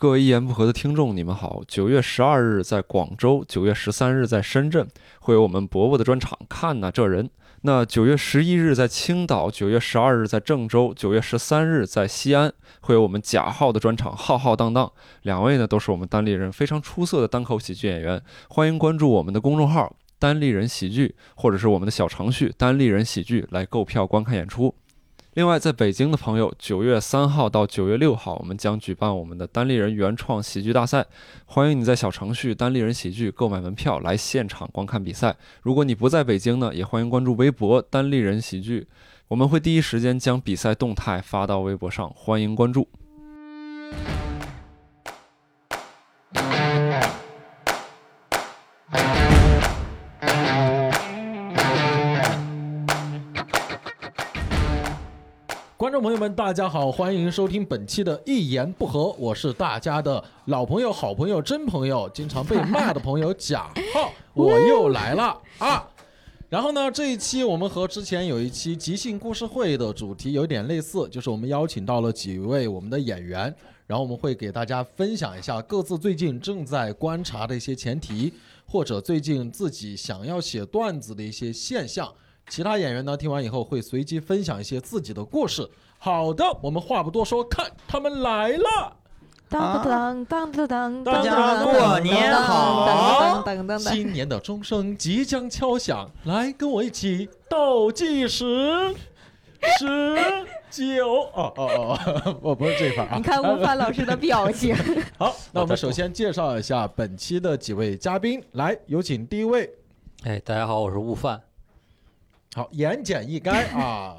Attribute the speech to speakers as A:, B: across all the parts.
A: 各位一言不合的听众，你们好！九月十二日在广州，九月十三日在深圳，会有我们伯伯的专场。看呐，这人！那九月十一日在青岛，九月十二日在郑州，九月十三日在西安，会有我们贾浩的专场，浩浩荡荡。两位呢，都是我们单立人非常出色的单口喜剧演员。欢迎关注我们的公众号“单立人喜剧”，或者是我们的小程序“单立人喜剧”来购票观看演出。另外，在北京的朋友，九月三号到九月六号，我们将举办我们的单立人原创喜剧大赛，欢迎你在小程序“单立人喜剧”购买门票来现场观看比赛。如果你不在北京呢，也欢迎关注微博“单立人喜剧”，我们会第一时间将比赛动态发到微博上，欢迎关注。
B: 众朋友们，大家好，欢迎收听本期的《一言不合》，我是大家的老朋友、好朋友、真朋友，经常被骂的朋友贾浩，我又来了 啊！然后呢，这一期我们和之前有一期即兴故事会的主题有点类似，就是我们邀请到了几位我们的演员，然后我们会给大家分享一下各自最近正在观察的一些前提，或者最近自己想要写段子的一些现象。其他演员呢？听完以后会随机分享一些自己的故事。好的，我们话不多说，看他们来了。
C: 当当当当当，
B: 大家过
D: 年好！
B: 新年的钟声即将敲响，来跟我一起倒计时，十九，哦哦哦，我不是这一块啊。
C: 你看吴凡老师的表情。
B: 好，那我们首先介绍一下本期的几位嘉宾，来有请第一位。
E: 哎，大家好，我是悟饭。
B: 好，言简意赅啊。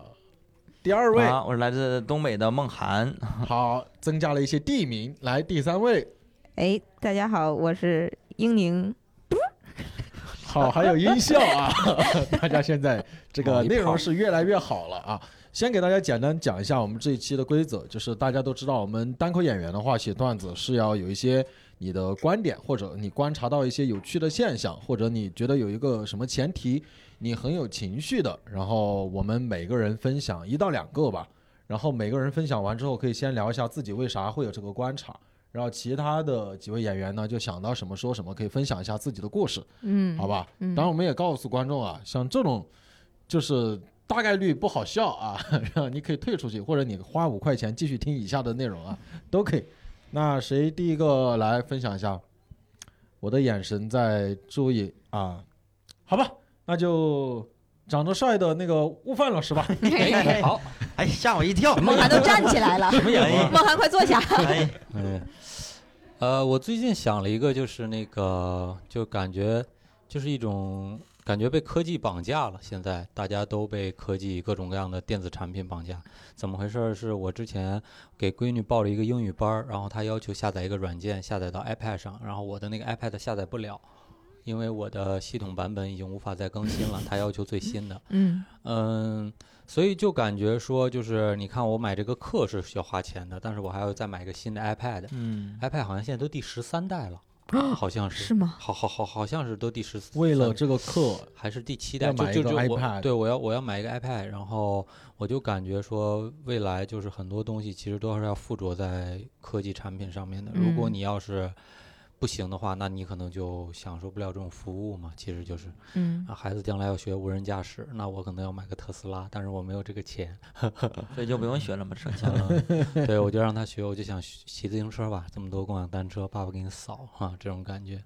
B: 第二位，
D: 我是来自东北的梦涵。
B: 好，增加了一些地名。来，第三位。
C: 哎，大家好，我是英宁。
B: 好，还有音效啊！大家现在这个内容是越来越好了啊。先给大家简单讲一下我们这一期的规则，就是大家都知道，我们单口演员的话写段子是要有一些你的观点，或者你观察到一些有趣的现象，或者你觉得有一个什么前提。你很有情绪的，然后我们每个人分享一到两个吧，然后每个人分享完之后，可以先聊一下自己为啥会有这个观察，然后其他的几位演员呢，就想到什么说什么，可以分享一下自己的故事，
C: 嗯，
B: 好吧，当然我们也告诉观众啊，像这种就是大概率不好笑啊，然后你可以退出去，或者你花五块钱继续听以下的内容啊，都可以。那谁第一个来分享一下？我的眼神在注意啊，好吧。那就长得帅的那个悟饭老师吧。
D: 好，哎，吓我一跳。
C: 梦涵都站起来了。
D: 什么原因？
C: 梦涵，快坐下。
E: 哎，呃，我最近想了一个，就是那个，就感觉就是一种感觉被科技绑架了。现在大家都被科技各种各样的电子产品绑架。怎么回事？是我之前给闺女报了一个英语班，然后她要求下载一个软件，下载到 iPad 上，然后我的那个 iPad 下载不了。因为我的系统版本已经无法再更新了，它要求最新的。
C: 嗯
E: 嗯，所以就感觉说，就是你看我买这个课是需要花钱的，但是我还要再买一个新的 iPad。
D: 嗯
E: ，iPad 好像现在都第十三代了，好像是。
C: 是吗？
E: 好好好，好像是都第十四。
B: 为了这个课，
E: 还是第七代？
B: 买
E: 一个
B: iPad。
E: 对，我要我要买一个 iPad，然后我就感觉说，未来就是很多东西其实都是要附着在科技产品上面的。如果你要是。不行的话，那你可能就享受不了这种服务嘛。其实就是，
C: 嗯，
E: 啊，孩子将来要学无人驾驶，那我可能要买个特斯拉，但是我没有这个钱，
D: 所以就不用学了嘛，省钱了。
E: 对，我就让他学，我就想骑自行车吧，这么多共享单车，爸爸给你扫哈，这种感觉，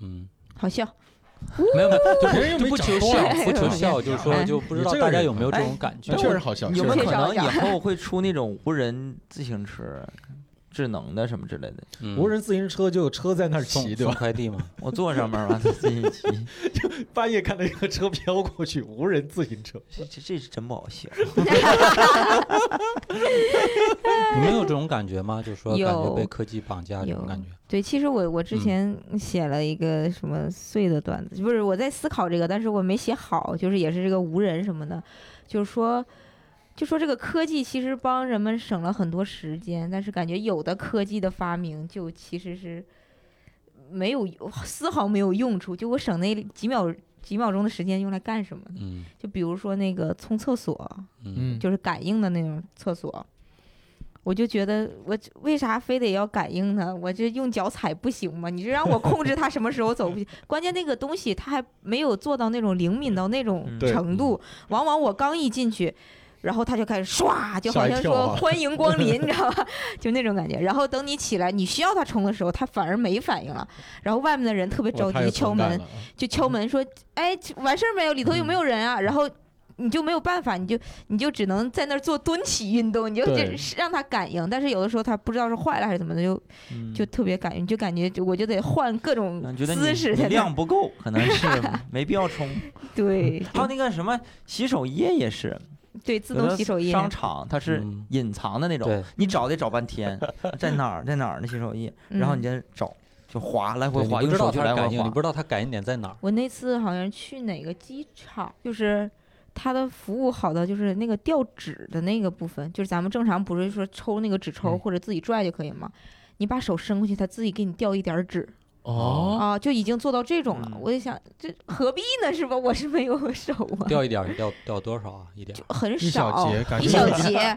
E: 嗯，
C: 好笑，
E: 没有没有，
B: 就
E: 就不求笑，不求笑，就是说就不知道大家有没有这种感觉，
B: 确实好笑。
D: 有没有可能以后会出那种无人自行车？智能的什么之类的，
B: 无人自行车就有车在那儿骑，对吧？
E: 快递嘛，
D: 我坐上面完了自己骑，
B: 就半夜看到一个车飘过去，无人自行车，
D: 这这是真不好笑。
E: 你们有这种感觉吗？就是说感觉被科技绑架这种感觉。
C: 对，其实我我之前写了一个什么碎的段子，不是我在思考这个，但是我没写好，就是也是这个无人什么的，就是说。就说这个科技其实帮人们省了很多时间，但是感觉有的科技的发明就其实是没有丝毫没有用处。就我省那几秒几秒钟的时间用来干什么？
E: 嗯，
C: 就比如说那个冲厕所，
E: 嗯，
C: 就是感应的那种厕所。我就觉得我为啥非得要感应呢？我这用脚踩不行吗？你这让我控制它什么时候走不行？关键那个东西它还没有做到那种灵敏到那种程度，往往我刚一进去。然后他就开始唰，就好像说 欢迎光临，你知道吧？就那种感觉。然后等你起来，你需要他冲的时候，他反而没反应了。然后外面的人特别着急敲门，就敲门说：“哎，完事儿没有？里头有没有人啊？”然后你就没有办法，你就你就只能在那儿做蹲起运动，你就就是让他感应。但是有的时候他不知道是坏了还是怎么的，就
D: 嗯
C: 就特别感应，就感觉就我就得换各种姿势。
D: 量不够，可能是 没必要冲。
C: 对，
D: 还有那个什么洗手液也是，
C: 对自动洗手液，
D: 商场它是
E: 嗯
D: 隐藏的那种，
E: 对，
D: 你找得找半天，在哪儿在哪儿那洗手液，然后你
C: 嗯
D: 再找，就划来回划，
E: 对你不知道
D: 用手去来回
E: 它感应，你不。知道它感应点在哪儿。
C: 我那次好像去哪个机场，就是它的服务好到就是那个掉纸的那个部分，就是咱们正常不是说抽那个纸抽
B: 嗯
C: 或者自己拽就可以吗？你把手伸过去，它自己给你掉一点儿纸
B: 哦，
C: 啊，就已经做到这种了。
D: 嗯
C: 我就想，这何必呢？是吧？我是没有 手啊，
E: 掉一点儿掉掉多少啊？一点儿。
C: 很
B: 一小
C: 少，
B: 节感
C: 一
B: 觉
C: 小节。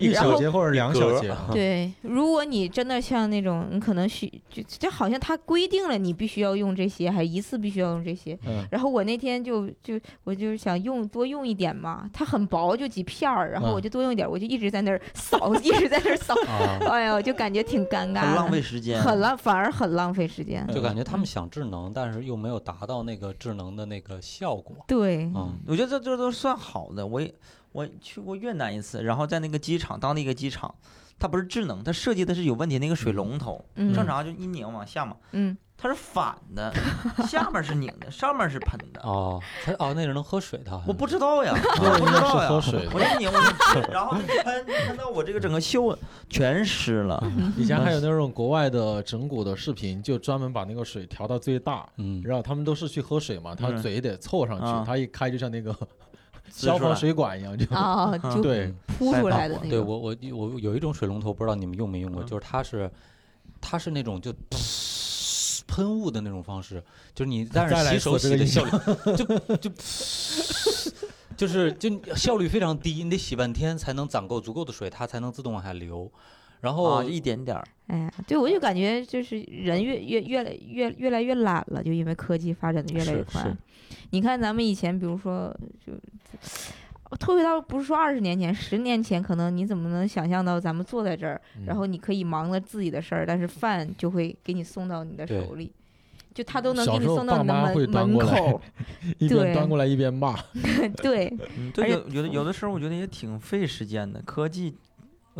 B: 一
C: 然后
B: 小节或者两小节，
C: 对，如果你真的像那种，你可能需就就好像他规定了你必须要用这些，还一次必须要用这些。
B: 嗯，
C: 然后我那天就就我就是想用多用一点嘛，它很薄，就几片儿，然后我
B: 嗯
C: 就多用一点，我就一直在那儿扫，一直在那儿扫，
B: 啊，
C: 哎呦，就感觉挺尴尬的，
D: 很浪费时间，
C: 很浪，反而很浪费时间。
E: 就感觉他们想智能，但是又没有达到那个智能的那个效果。
C: 对，
E: 嗯，
D: 我觉得这这都算好的。我也我去过越南一次，然后在那个机场，当地一个机场，它不是智能，它设计的是有问题，那个水龙头
C: 嗯。
D: 正常就一拧往下嘛，
C: 嗯，
D: 它是反的，下面是拧的，上面是喷的。
E: 哦，它哦，那是能喝水的好像是。
D: 我不知道呀，
B: 那
D: 我不知道呀。
B: 喝水的
D: 我一拧，我就，然后一喷，喷到我这个整个袖全湿了。
B: 以前还有那种国外的整蛊的视频，就专门把那个水调到最大，
E: 嗯，
B: 然后他们都是去喝水嘛，他
D: 嗯
B: 嘴得凑上
D: 啊
B: 去，他一开就像那个消防水管一样，就
C: 啊，就
B: 对
E: 嗯
C: 扑出来的那种。
E: 对我我我有一种水龙头，不知道你们用没用过，
D: 嗯
E: 就是它是它是那种就喷雾的那种方式，就是你但
B: 再来
E: 是洗手洗的效率就就就是就效率非常低，你得洗半天才能攒够足够的水，它才能自动往下流。然后
D: 啊，一点点儿。
C: 哎呀，对，我就感觉就是人越越越来越越来越懒了，就因为科技发展的越来越
E: 是
C: 快
E: 是。
C: 你看咱们以前，比如说就。就退回到不是说二十年前，十年前，可能你怎么能想象到咱们坐在这儿，
B: 嗯
C: 然后你可以忙着自己的事儿，但是饭就会给你送到你的手里，就他都能给你送到你的
B: 爸妈会
C: 门门
B: 端过来
C: 口。
B: 一边
C: 对
B: 端过来一边骂，
C: 对，
D: 有有的有的时候我觉得也挺费时间的。科技，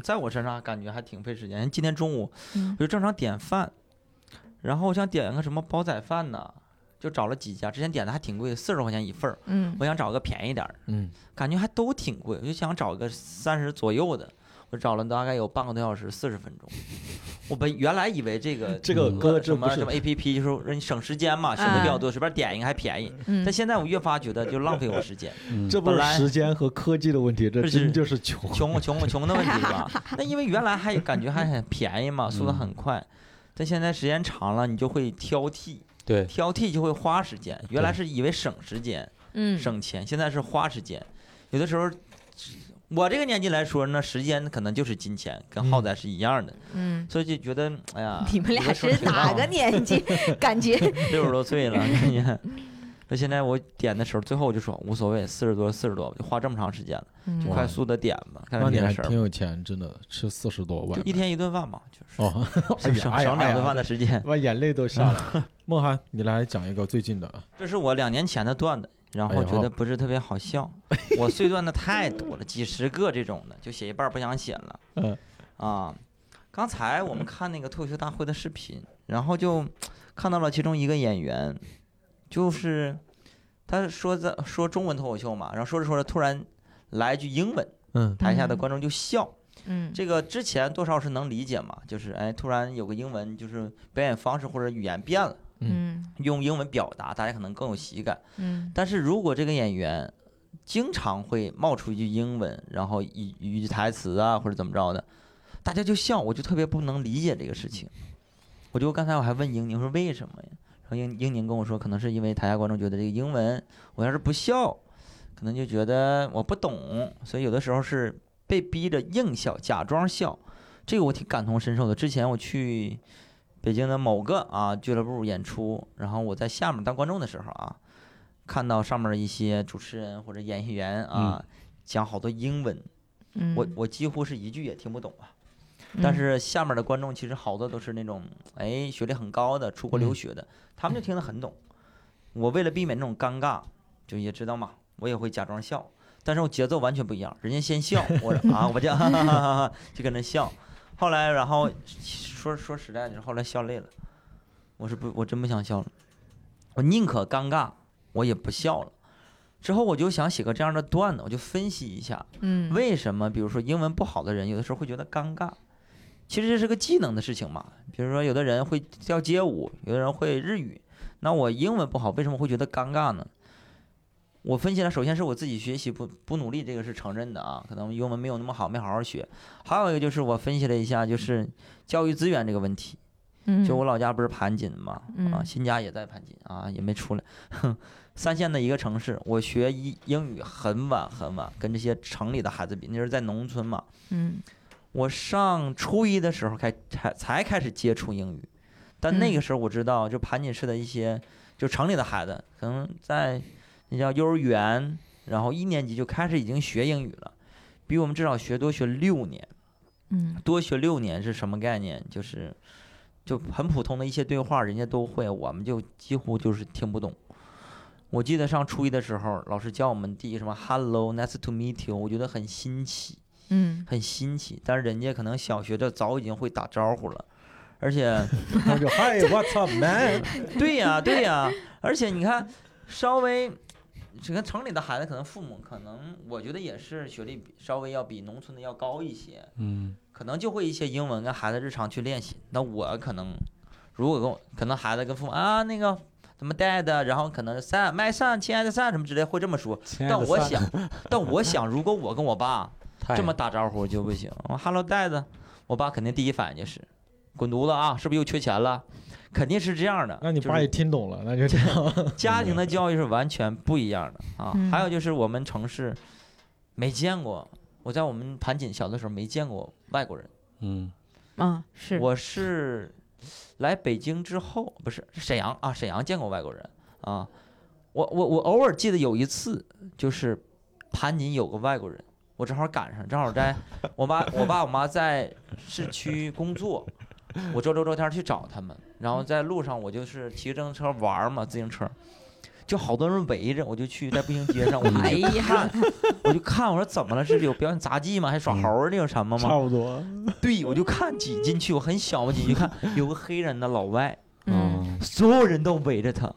D: 在我身上感觉还挺费时间。今天中午
C: 嗯
D: 我就正常点饭，然后我想点个什么煲仔饭呢，就找了几家，之前点的还挺贵的，四十块钱一份儿。
C: 嗯
D: 我想找个便宜点儿，
B: 嗯，
D: 感觉还都挺贵，我就想找个三十左右的。我找了大概有半个多小时，四十分钟。我本原来以为这个
B: 这个
D: 什么什么 A P P 就是让你省时间嘛，选择比较多，随便点一个还便宜。
C: 嗯
D: 但，现在我越发觉得就浪费我时间。
E: 嗯
B: 这不是
D: 本来
B: 时间和科技的问题，这真就是穷。
D: 穷穷穷的问题是吧？那因为原来还感觉还很便宜嘛，速度很快，但现在时间长了，你就会挑剔，
E: 对
D: 挑剔就会花时间。原来是以为省时间、
C: 嗯，
D: 省钱，现在是花时间。有的时候，我这个年纪来说呢，时间可能就是金钱，跟浩仔是一样的，
C: 嗯，
D: 所以就觉得，哎呀，
C: 你们俩是哪个年纪？感觉
D: 六十多岁了，感觉。那现在我点的时候，最后我就说无所谓，四十多四十多，就花这么长时间了，就
C: 嗯
D: 快速的点吧，干
B: 那你还。挺有钱，真的吃四十多万
D: 就一天一顿饭嘛，就是
B: 哦，哎
D: 省省两顿饭的时间。
B: 把眼泪都下来了。梦涵，你来讲一个最近的啊，
D: 这是我两年前的段子，然后觉得不是特别好笑。我碎段的太多了，几十个这种的，就写一半不想写了。
B: 嗯
D: 啊，刚才我们看那个脱口秀大会的视频，然后就看到了其中一个演员，就是他说在说中文脱口秀嘛，然后说着说着突然来一句英文，
B: 嗯
D: 台下的
C: 嗯
D: 观众就笑。
C: 嗯，
D: 这个之前多少是能理解嘛，就是哎突然有个英文就是表演方式或者语言变了，
C: 嗯
D: 用英文表达，大家可能更有喜感。
C: 嗯
D: 但是如果这个演员经常会冒出一句英文，然后一一句台词啊，或者怎么着的，大家就笑，我就特别不能理解这个事情。我就刚才我还问英宁说为什么呀？然后英英宁跟我说，可能是因为台下观众觉得这个英文我要是不笑，可能就觉得我不懂，所以有的时候是被逼着硬笑，假装笑，这个我挺感同身受的。之前我去北京的某个啊俱乐部演出，然后我在下面当观众的时候啊，看到上面一些主持人或者演艺员啊、讲好多英文，
C: 嗯，
D: 我我几乎是一句也听不懂啊。但
C: 嗯
D: 是下面的观众其实好多都是那种哎学历很高的，出国留
B: 嗯
D: 学的，他们就听得很懂。我为了避免那种尴尬，就也知道嘛，我也会假装笑，但是我节奏完全不一样，人家先笑，我啊我就哈哈哈哈哈就跟着笑。后来然后说说实在的，后来笑累了，我是不我真不想笑了，我宁可尴尬，我也不笑了。之后我就想写个这样的段子，我就分析一下，
C: 嗯，
D: 为什么比如说英文不好的人，有的时候会觉得尴尬？其实这是个技能的事情嘛。比如说有的人会跳街舞，有的人会日语，那我英文不好，为什么会觉得尴尬呢？我分析了，首先是我自己学习不不努力，这个是承认的啊，可能英文没有那么好，没好好学。还有一个就是我分析了一下，就是教育资源这个问题。
C: 嗯
D: 就我老家不是盘锦嘛，啊，
C: 嗯
D: 新家也在盘锦啊，也没出来。哼，三线的一个城市，我学英英语很晚很晚，跟这些城里的孩子比，那是在农村嘛。
C: 嗯
D: 我上初一的时候开才才开始接触英语，但那
C: 嗯
D: 个时候我知道，就盘锦市的一些就城里的孩子，可能在那叫幼儿园，然后一年级就开始已经学英语了，比我们至少学多学六年。
C: 嗯
D: 多学六年是什么概念？就是就很普通的一些对话，人家都会，我们就几乎就是听不懂。我记得上初一的时候，老师教我们第一什么 “hello”，“nice to meet you”，我觉得很新奇，
C: 嗯
D: 很新奇。但是人家可能小学的早已经会打招呼了，而且
B: 他就 Hi What's up man？
D: 对呀、对呀、而且你看，稍微这个城里的孩子，可能父母可能我觉得也是学历比稍微要比农村的要高一些。
A: 嗯
D: 可能就会一些英文跟孩子日常去练习。那我可能，如果跟我可能孩子跟父母啊那个怎么 dad，然后可能 son my son 亲爱的 son 什么之类会这么说。但我想，但我想，如果我跟我爸
E: 太
D: 这么打招呼就不行。我 hello dad，我爸肯定第一反应就是滚犊子啊，是不是又缺钱了？肯定是这样的。
B: 那你爸也听懂了，那就这样。
D: 家庭的教育是完全不一样的啊。
C: 嗯
D: 还有就是我们城市没见过，我在我们盘锦小的时候没见过外国人。
E: 嗯
C: 啊是
D: 我是来北京之后，不是是沈阳啊，沈阳见过外国人啊。我我我偶尔记得有一次，就是盘锦有个外国人，我正好赶上，正好在 我妈我爸我妈在市区工作，我周六周天去找他们，然后在路上我就是骑自行车玩嘛，自行车。就好多人围着，我就去在步行街上，我就
C: 哎
D: 去看，我就看，我说怎么了？是有表演杂技吗？还耍猴儿那有什么吗？
B: 差不多。
D: 对，我就看挤进去，我很小，嘛，挤进去看有个黑人的老外，
C: 嗯
D: 所有人都围着他。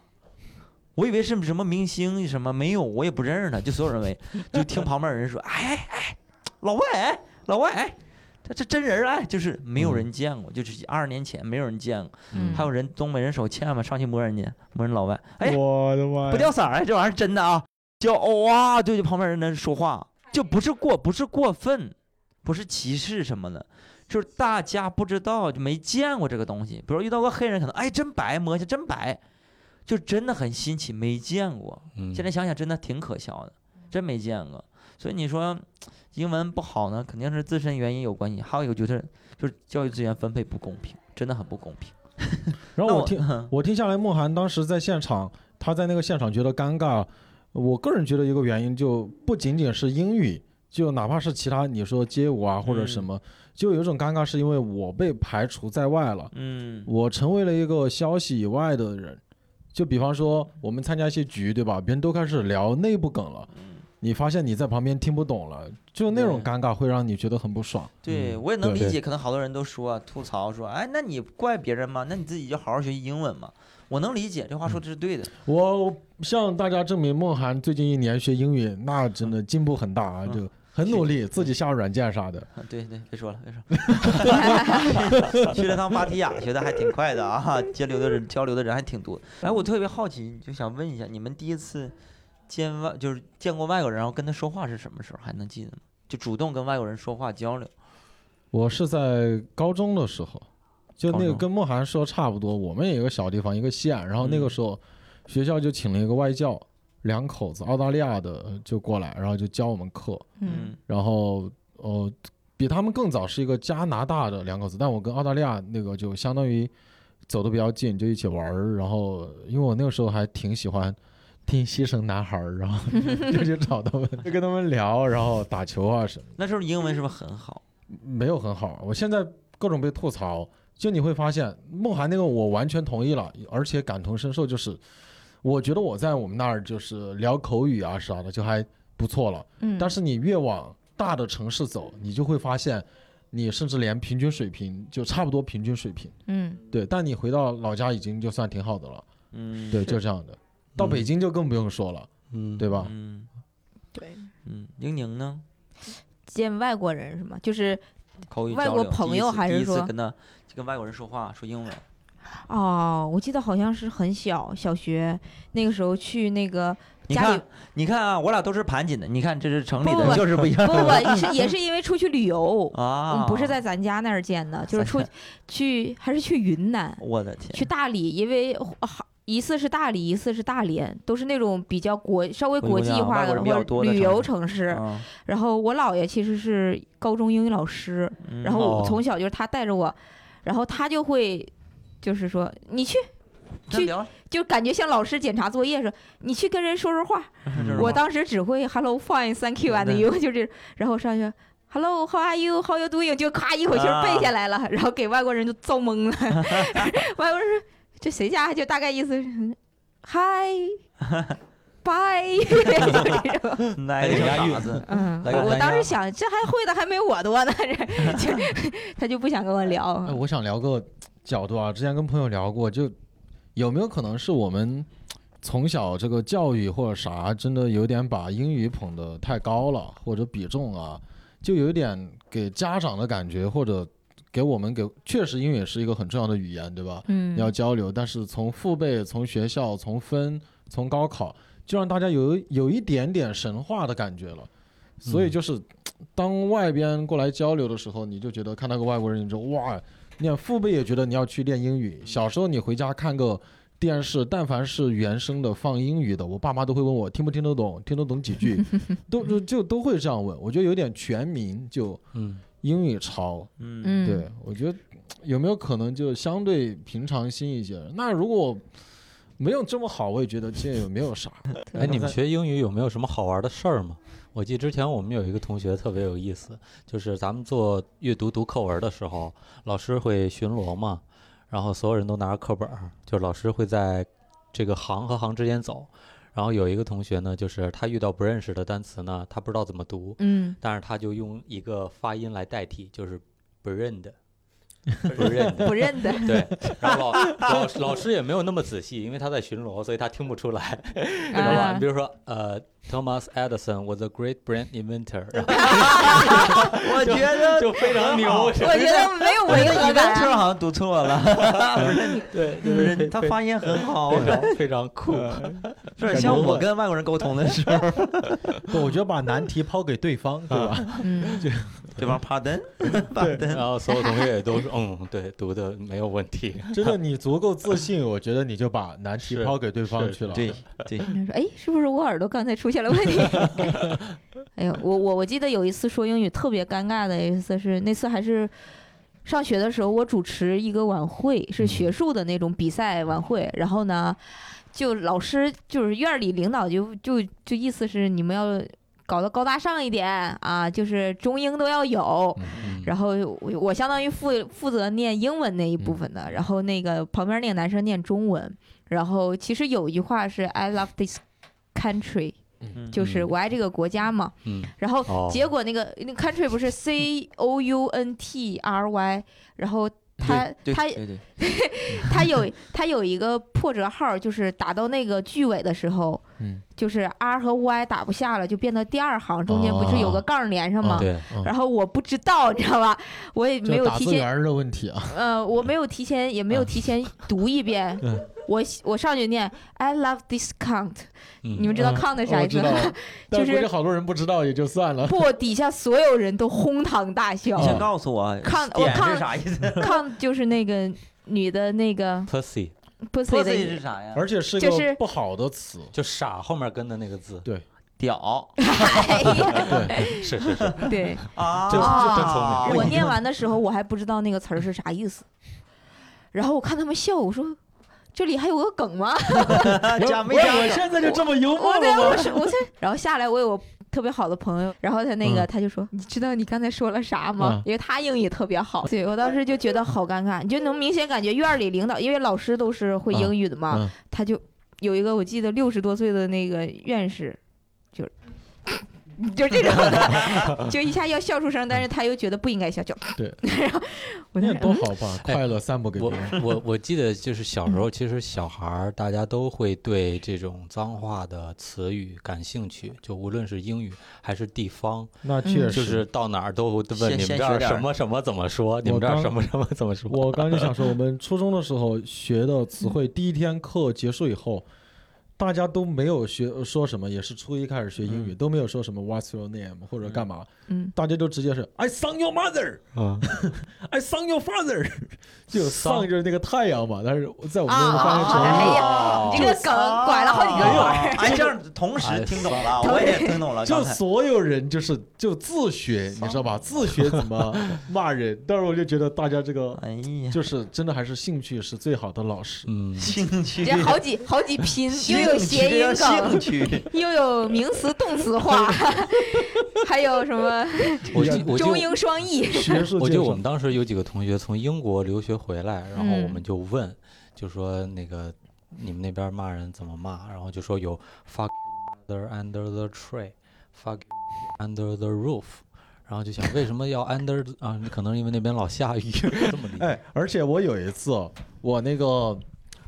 D: 我以为是什么明星什么，没有，我也不认识他，就所有人围，就听旁边人说，哎哎，老外哎，老外哎，这这真人哎，就是没有人见过，就是二十年前没有人见过，
C: 嗯。
D: 还有人东北人手欠嘛，上去摸人家，摸人老外，哎，
B: 我的妈呀！
D: 不掉色儿哎，这玩意儿真的啊，就哇，对着旁边人在那说话，就不是过不是过分，不是歧视什么的，就是大家不知道就没见过这个东西，比如遇到个黑人，可能哎真白，摸一下真白，就真的很新奇，没见过。
E: 嗯，
D: 现在想想真的挺可笑的，真没见过。所以你说英文不好呢，肯定是自身原因有关系，还有一个就是就是教育资源分配不公平，真的很不公平。
B: 然后 我听
D: 嗯
B: 我听下来，慕寒当时在现场，他在那个现场觉得尴尬。我个人觉得一个原因就不仅仅是英语，就哪怕是其他你说街舞啊或者什么，就有一种尴尬，是因为我被排除在外了，
D: 嗯
B: 我成为了一个消息以外的人。就比方说我们参加一些局，对吧？别人都开始聊内部梗了，
D: 嗯。
B: 你发现你在旁边听不懂了，就那种尴尬会让你觉得很不爽。
D: 对，
E: 嗯
D: 我也能理解，可能好多人都说吐槽说，哎，那你怪别人吗？那你自己就好好学习英文嘛。我能理解，这话说的是对的。
B: 我向大家证明，梦涵最近一年学英语，那真的进步很大啊，
D: 嗯
B: 就很努力，自己下软件啥的。
D: 啊对对，别说了，别说了。去了趟芭提雅，学的还挺快的啊，交流的人交流的人还挺多。哎，我特别好奇，就想问一下，你们第一次见外就是见过外国人，然后跟他说话是什么时候？还能记得吗？就主动跟外国人说话交流。
B: 我是在高中的时候，就那个跟梦涵说差不多，我们也有个小地方，一个县，然后那个
D: 嗯
B: 时候学校就请了一个外教，两口子澳大利亚的就过来，然后就教我们课，
C: 嗯
B: 然后呃比他们更早是一个加拿大的两口子，但我跟澳大利亚那个就相当于走的比较近，就一起玩儿。然后因为我那个时候还挺喜欢听西城男孩儿，然后 就去找他们，就跟他们聊，然后打球啊什么。
D: 那时候英文是不是很好？
B: 没有很好，我现在各种被吐槽，就你会发现梦涵那个我完全同意了，而且感同身受，就是我觉得我在我们那儿就是聊口语啊啥的就还不错了，
C: 嗯，
B: 但是你越往大的城市走，你就会发现你甚至连平均水平就差不多平均水平，
C: 嗯
B: 对，但你回到老家已经就算挺好的了，
D: 嗯，
B: 对，就这样的。到北京就更不用说了，
E: 嗯，
B: 对吧？
D: 嗯
C: 对，
D: 嗯，宁宁呢？
C: 见外国人是吗？就是
D: 口语
C: 外国
D: 交流第一
C: 朋友还是说
D: 跟他就跟外国人说话说英文，
C: 哦，我记得好像是很小，小学那个时候去那个
D: 你看，你看啊，我俩都是盘锦的，你看这是城里的，就是不一样
C: 不不是也是因为出去旅游，
D: 啊
C: 嗯，，不是在咱家那儿见的，就是出 去还是去云南，
D: 我的天，
C: 去大理，因为好一次是大理，一次是大连，都是那种比较国稍微国际化的或者旅游
D: 城
C: 城市。
D: 嗯
C: 然后我姥爷其实是高中英语老师，
D: 嗯
C: 然后从小就是他带着我，然后他就会就是说你去，去就感觉像老师检查作业似的，你去跟人说说话。我当时只会 Hello Fine Thank you and you 就这，然后上去 Hello How are you How you doing 就咔一口气背下来了，然后给外国人就造懵了，外国人说这谁家就大概意思是 Hi Bye 就这种。嗯，我当时想，这还会的还没我多呢，这就他就不想跟我聊。
B: 哎，我想聊个角度啊，之前跟朋友聊过，就有没有可能是我们从小这个教育或者啥，真的有点把英语捧得太高了，或者比重啊，就有点给家长的感觉，或者给我们给确实英语是一个很重要的语言，对吧？
C: 嗯，
B: 要交流，但是从父辈、从学校、从分、从高考，就让大家有有一点点神话的感觉了。所以
E: 嗯
B: 就是，当外边过来交流的时候，你就觉得看到个外国人，你就哇，你看父辈也觉得你要去练英语。小时候你回家看个电视，但凡是原声的放英语的，我爸妈都会问我听不听得懂，听得懂几句，都就就都会这样问。我觉得有点全民就
E: 嗯，
B: 英语潮，
D: 嗯，
C: 嗯，
B: 对，我觉得有没有可能就相对平常心一些？那如果没有这么好，我也觉得这也没有啥。
E: 哎，你们学英语有没有什么好玩的事儿吗？我记得之前我们有一个同学特别有意思，就是咱们做阅读读课文的时候，老师会巡逻嘛，然后所有人都拿着课本儿，就老师会在这个行和行之间走。然后有一个同学呢，就是他遇到不认识的单词呢，他不知道怎么读，
C: 嗯，
E: 但是他就用一个发音来代替，就是不认的，不认得。
C: 不认得。
E: 对，然后老老老师也没有那么仔细，因为他在巡逻，所以他听不出来，知道吧？比如说，呃，Thomas Edison was a great brain inventor，然 后
D: 我觉得
E: 就非常牛，
C: 我觉得没有
D: 我觉得
C: 违和
D: inventor。好像读错了，不是
E: 对
D: 不是，他发音很好，
E: 非常非常酷，
D: 是像我跟外国人沟通的时候，
B: 不，我觉得把难题抛给对方，对吧？
C: 嗯，
D: 对方？Pardon，pardon，
E: 然后所有同学也都说，嗯，对，读的没有问题，
B: 真的，你足够自信，我觉得你就把难题抛给对方去了。
D: 对对，
C: 他说：“哎，是不是我耳朵刚才出现了问题？”哎呦，我我我记得有一次说英语特别尴尬的一次是那次还是上学的时候，我主持一个晚会，是学术的那种比赛晚会，然后呢，就老师就是院儿里领导就就就意思是你们要搞得高大上一点啊，就是中英都要有。
E: 嗯，
C: 然后我我相当于负负责念英文那一部分的，然后那个旁边那个男生念中文，然后其实有一句话是 I love this country，
D: 嗯
C: 就是我爱这个国家嘛。
E: 嗯，
C: 然后
E: 哦
C: 结果那个那个 country 不是 C O U N T R Y，然后他他 他有他有一个破折号，就是打到那个句尾的时候，
B: 嗯，
C: 就是 R 和 Y 打不下了，就变到第二行中间不是有个
B: 哦
C: 杠连上吗？
E: 对，
C: 然后我不知道，你知道吧？我也没有提前
B: 打字的问题啊。
C: 呃，我没有提前，也没有提前读一遍。
B: 嗯
C: 我我上去念 I love this count，
E: 嗯
C: 你们知道
B: 嗯
C: count 是啥意思
B: 我知道
C: 吗？
B: 但
C: 就是
B: 好多人不知道也就算了。
C: 不，底下所有人都哄堂大笑
D: 你。先告诉我
C: 看我
D: 点
C: 看
D: 是啥意思
C: count 就是那个女的那个
E: pussy
C: pussy 的
D: ？pussy
C: 意思，
D: 是啥呀？
B: 而且是
C: 就是
B: 个不好的词。
E: 就傻后面跟的那个字，
D: 屌
C: 哎呀，
E: 是是是，
C: 对，
D: 啊，
E: 这
C: 啊
E: 真聪明
C: 我念完的时候我还不知道那个词儿是啥意思，然后我看他们笑，我说这里还有个梗吗？
D: 加没
B: 我
D: 加？
B: 我现在就这么幽默
C: 我对，我
B: 了吗？
C: 是我，然后下来我有我特别好的朋友，然后他那个、
B: 嗯
C: 他就说，你知道你刚才说了啥吗？
B: 嗯
C: 因为他英语特别好，对我当时就觉得好尴尬，你就能明显感觉院里领导，因为老师都是会英语的嘛，
B: 嗯
C: 他就有一个我记得六十多岁的那个院士，就是。就这种的，就一下要笑出声，但是他又觉得不应该笑，就
B: 对，
C: 然后我
B: 那
C: 就
B: 多好把
E: 哎
B: 快乐散播给别人。
E: 我我记得就是小时候，其实小孩儿大家都会对这种脏话的词语感兴趣，就无论是英语还是地方，
B: 那确
C: 嗯
B: 实，
E: 就是到哪儿都会问你们这儿什么什么怎么说，你们这儿什么什么怎么说。
B: 我刚就想说，我们初中的时候学的词汇，第一天课结束以后，大家都没有学说什么，也是初一开始学英语，都没有说什么 What's your name 或者干嘛，
C: 嗯，
B: 大家就直接是 I saw your mother，
E: 啊，
B: I saw your father，就
E: sun
B: 就是那个太阳嘛，但是在我们
C: 啊
B: 那个翻译成
C: 啊哎呀，你这个梗拐了好几个弯儿。
D: 哎，这样同时听懂了，我也听懂了。
B: 就所有人就是就自学，你知道吧？自学怎么骂人，但是我就觉得大家这个
D: 哎呀，
B: 就是真的还是兴趣是最好的老师。
E: 嗯，
D: 兴趣。
C: 这好几好几拼，又有谐音梗，又有名词动词化，还有什么
E: 我记我就
C: 中英双译。
B: 学术
E: 我
B: 界上
E: 记得我们当时有几个同学从英国留学回来，然后我
C: 嗯
E: 们就问，就说那个你们那边骂人怎么骂？然后就说有 fuck mother under the tree，fuck under the roof。然后就想为什么要 under 啊？可能因为那边老下雨，这么理解。
B: 哎，而且我有一次，我那个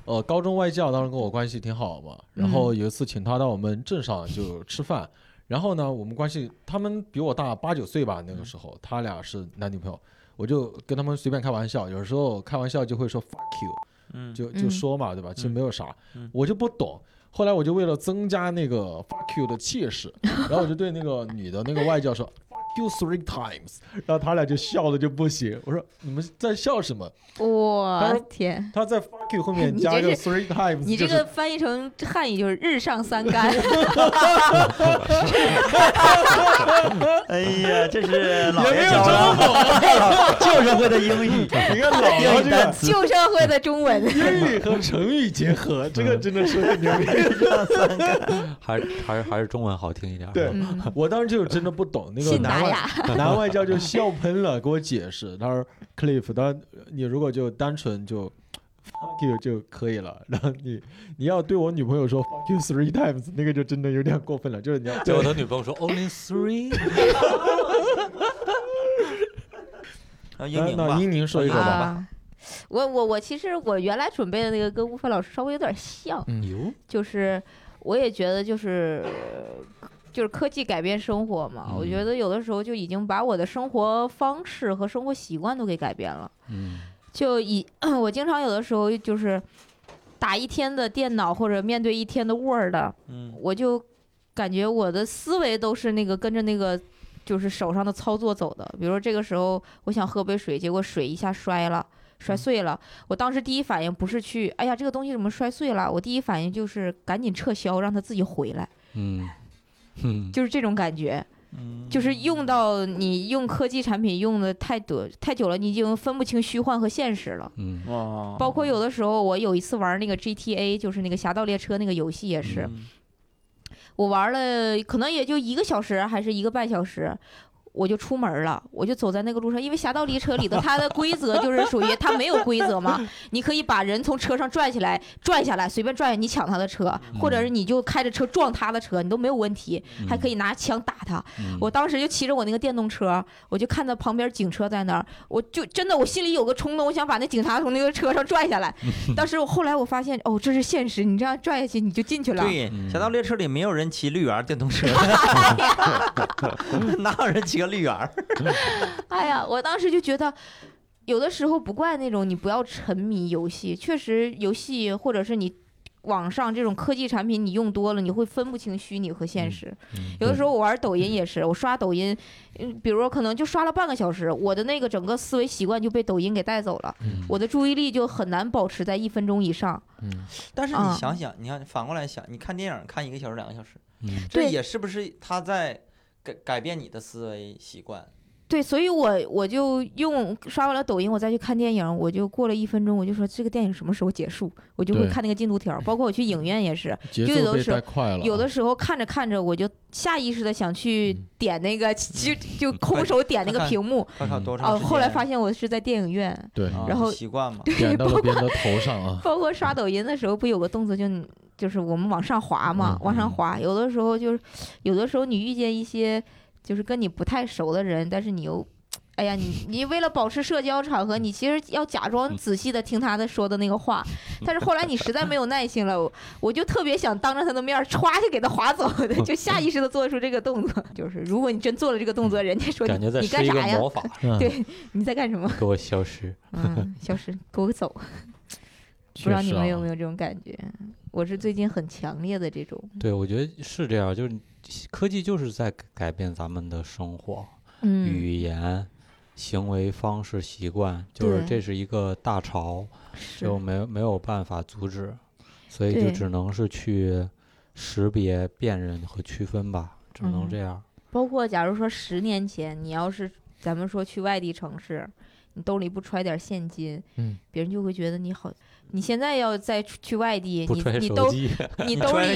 B: 呃高中外教当时跟我关系挺好嘛，然后有一次请他到我们镇上就吃饭，然后呢我们关系他们比我大八九岁吧，那个时候他俩是男女朋友，我就跟他们随便开玩笑，有时候开玩笑就会说 fuck you，
D: 嗯，
B: 就就
C: 嗯。
B: 说嘛，对吧？其实
D: 嗯。
B: 没有啥
D: 嗯，
B: 我就不懂。后来我就为了增加那个 fuck you 的气势，然后我就对那个女的那个外教说 you three times，然后他俩就笑的就不行。我说你们在笑什么？
C: 我天！
B: 他在 fuck you 后面
C: 你
B: 加个 three times，
C: 你这个翻译成汉语就是日上三竿，
D: 哎呀，这是 老爷教旧社会的英语，
B: 你看老
D: 英
B: 王这个
D: 语单词，
C: 旧社会的中文。
B: 英语和成语结合，这个真的是很牛逼。
E: 还是还是还是中文好听一点。
B: 对
C: 嗯，
B: 我当时就真的不懂那个外
C: 达雅。
B: 男外教就笑喷了，给我解释，他说 Cliff，他说你如果就单纯就 fuck you 就可以了，然后你你要对我女朋友说 fuck you three times，那个就真的有点过分了，就是你要
E: 对我他女朋友说 only three，
D: 啊英宁吧，
B: 那英宁说一说吧，
C: 啊，我我我其实我原来准备的那个跟吴凡老师稍微有点像，
B: 嗯，
C: 就是我也觉得就是就是科技改变生活嘛，我觉
E: 嗯
C: 得有的时候就已经把我的生活方式和生活习惯都给改变了。
E: 嗯
C: 就以 我经常有的时候就是打一天的电脑或者面对一天的 Word，
D: 嗯
C: 我就感觉我的思维都是那个跟着那个就是手上的操作走的。比如说这个时候我想喝杯水，结果水一下摔了。摔碎了，我当时第一反应不是去，哎呀，这个东西怎么摔碎了？我第一反应就是赶紧撤销，让它自己回来，
E: 嗯嗯，
C: 就是这种感觉。
D: 嗯，
C: 就是用到你用科技产品用的太多太久了，你已经分不清虚幻和现实了。
E: 嗯
D: 哇，
C: 包括有的时候，我有一次玩那个 GTA，就是那个《侠盗猎车》那个游戏也是，
D: 嗯
C: 我玩了可能也就一个小时还是一个半小时。我就出门了，我就走在那个路上，因为《侠盗猎车》里的它的规则就是属于它没有规则嘛，你可以把人从车上拽起来、拽下来，随便拽，你抢他的车，或者是你就开着车撞他的车，你都没有问题，还可以拿枪打他。
E: 嗯
C: 我当时就骑着我那个电动车，我就看到旁边警车在那儿，我就真的我心里有个冲动，我想把那警察从那个车上拽下来。但是我后来我发现，哦，这是现实，你这样拽下去你就进去了。
D: 对，
E: 嗯
D: 侠盗猎车里没有人骑绿园电动车，哪有人骑个绿园儿？
C: 哎呀，我当时就觉得。有的时候不怪那种你不要沉迷游戏，确实游戏或者是你网上这种科技产品你用多了，你会分不清虚拟和现
E: 嗯
C: 实。
E: 嗯
C: 有的时候我玩抖音也是，我刷抖音，嗯，比如说可能就刷了半个小时，我的那个整个思维习惯就被抖音给带走了，
E: 嗯
C: 我的注意力就很难保持在一分钟以上。
B: 嗯，
D: 但是
C: 啊
D: 你想想，你看反过来想，你看电影看一个小时、两个小时，这也是不是他在改变你的思维习惯？
C: 对，所以我我就用刷完了抖音，我再去看电影，我就过了一分钟，我就说这个电影什么时候结束，我就会看那个进度条。包括我去影院也是，就有的时候
B: 带快了，
C: 有的时候看着看着，我就下意识的想去
B: 嗯
C: 点那个，就就空手点那个屏幕。哦？后来发现我是在电影院，然后
D: 习惯嘛，
B: 点到了别人的头上啊，
C: 包括刷抖音的时候，不有个动作就就是我们往上滑嘛，
B: 嗯
C: 往上滑。有的时候就是，有的时候你遇见一些就是跟你不太熟的人，但是你又。哎呀，你你为了保持社交场合，你其实要假装仔细的听他的说的那个话，但是后来你实在没有耐心了，我 我就特别想当着他的面儿歘就给他划走的，就下意识的做出这个动作。就是如果你真做了这个动作，人家说
E: 感觉
C: 你你
E: 在施一个
C: 干啥呀？
E: 魔法，
B: 嗯
C: 对，你在干什么？
E: 给我消失。
C: 嗯，消失，给我走。不知道你们有没？
B: 有
C: 这种感觉？我是最近很强烈的这种，
E: 对，我觉得是这样，就是科技就是在改改变咱们的生活、
C: 嗯，
E: 语言、行为方式、习惯，就是这是一个大潮，就没有没有办法阻止，所以就只能是去识别、辨认和区分吧，只能
C: 嗯
E: 这样。
C: 包括假如说十年前，你要是咱们说去外地城市，你兜里不揣点现金，
B: 嗯，
C: 别人就会觉得你好。你现在要再去外地，你你兜，你 兜里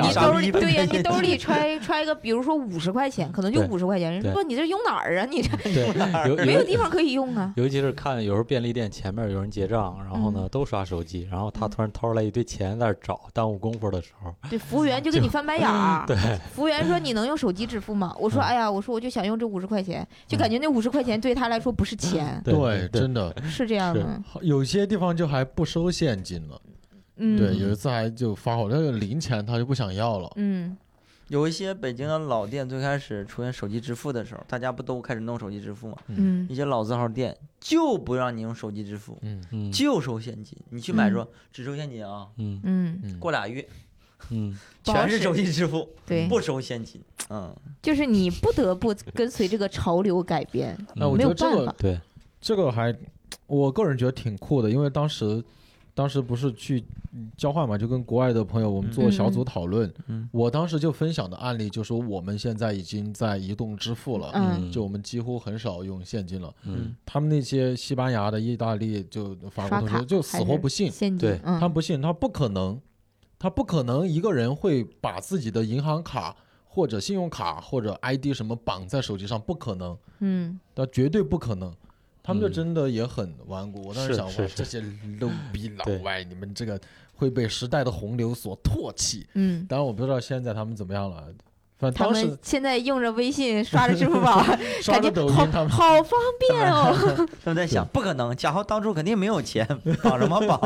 C: 你兜里对呀，你 兜里揣揣个，比如说五十块钱，可能就
E: 对
C: 五十块钱，人说你这用哪儿啊？你这没有
E: 有
C: 地方可以用啊。
E: 尤其是看有时候便利店前面有人结账，然后呢都刷手机，然后他
C: 嗯
E: 突然掏出来一堆钱在那儿找，耽误功夫的时候，
C: 对，服务员就给你翻白眼儿。
E: 对，
C: 服务员说：“你能用手机支付吗？”我说：“
E: 嗯
C: 哎呀，我说我就想用这五十块钱，就感觉那五十块钱对他来说不是钱，
E: 对
B: 真的，
C: 是这样
E: 是
C: 吗？
B: 有些地方就还不收现金了。
C: 嗯，
B: 对，有一次还就发火，那个零钱他就不想要了。
C: 嗯
D: 有一些北京的老店最开始出现手机支付的时候，大家不都开始弄手机支付吗？
C: 嗯
D: 一些老字号店就不让你用手机支付，
B: 嗯
E: 嗯
D: 就收现金。你去买
C: 嗯
D: 说只收现金啊，
E: 嗯
C: 嗯，
B: 嗯，
D: 过俩月
E: 嗯
D: 全是手机支付，
C: 对，
D: 不收现金。嗯，
C: 就是你不得不跟随这个潮流改变，
B: 那我
C: 没
B: 觉得这个
C: 有办法。
E: 对，
B: 这个还，我个人觉得挺酷的，因为当时，当时不是去嗯交换嘛，就跟国外的朋友我们做小组讨论，
D: 嗯。
B: 我当时就分享的案例就说我们现在已经在移动支付了，
C: 嗯。
B: 就我们几乎很少用现金了。
E: 嗯。
B: 他们那些西班牙的、意大利就法国同学就死活不信，
E: 对，
C: 嗯。
B: 他不信，他不可能，他不可能一个人会把自己的银行卡或者信用卡或者 ID 什么绑在手机上，不可能。
C: 嗯。
B: 那绝对不可能。他们就
E: 嗯
B: 真的也很顽固。我当时想，哇，
E: 是是是
B: 这些 low 逼老外，你们这个会被时代的洪流所唾弃。
C: 嗯，
B: 当然，我不知道现在他们怎么样了。反正
C: 他们
B: 当时
C: 现在用着微信，刷着支付宝，
B: 刷着抖音，
C: 好
B: 他们
C: 好方便哦。
D: 他们在想，不可能，贾豪当初肯定没有钱，绑什么绑？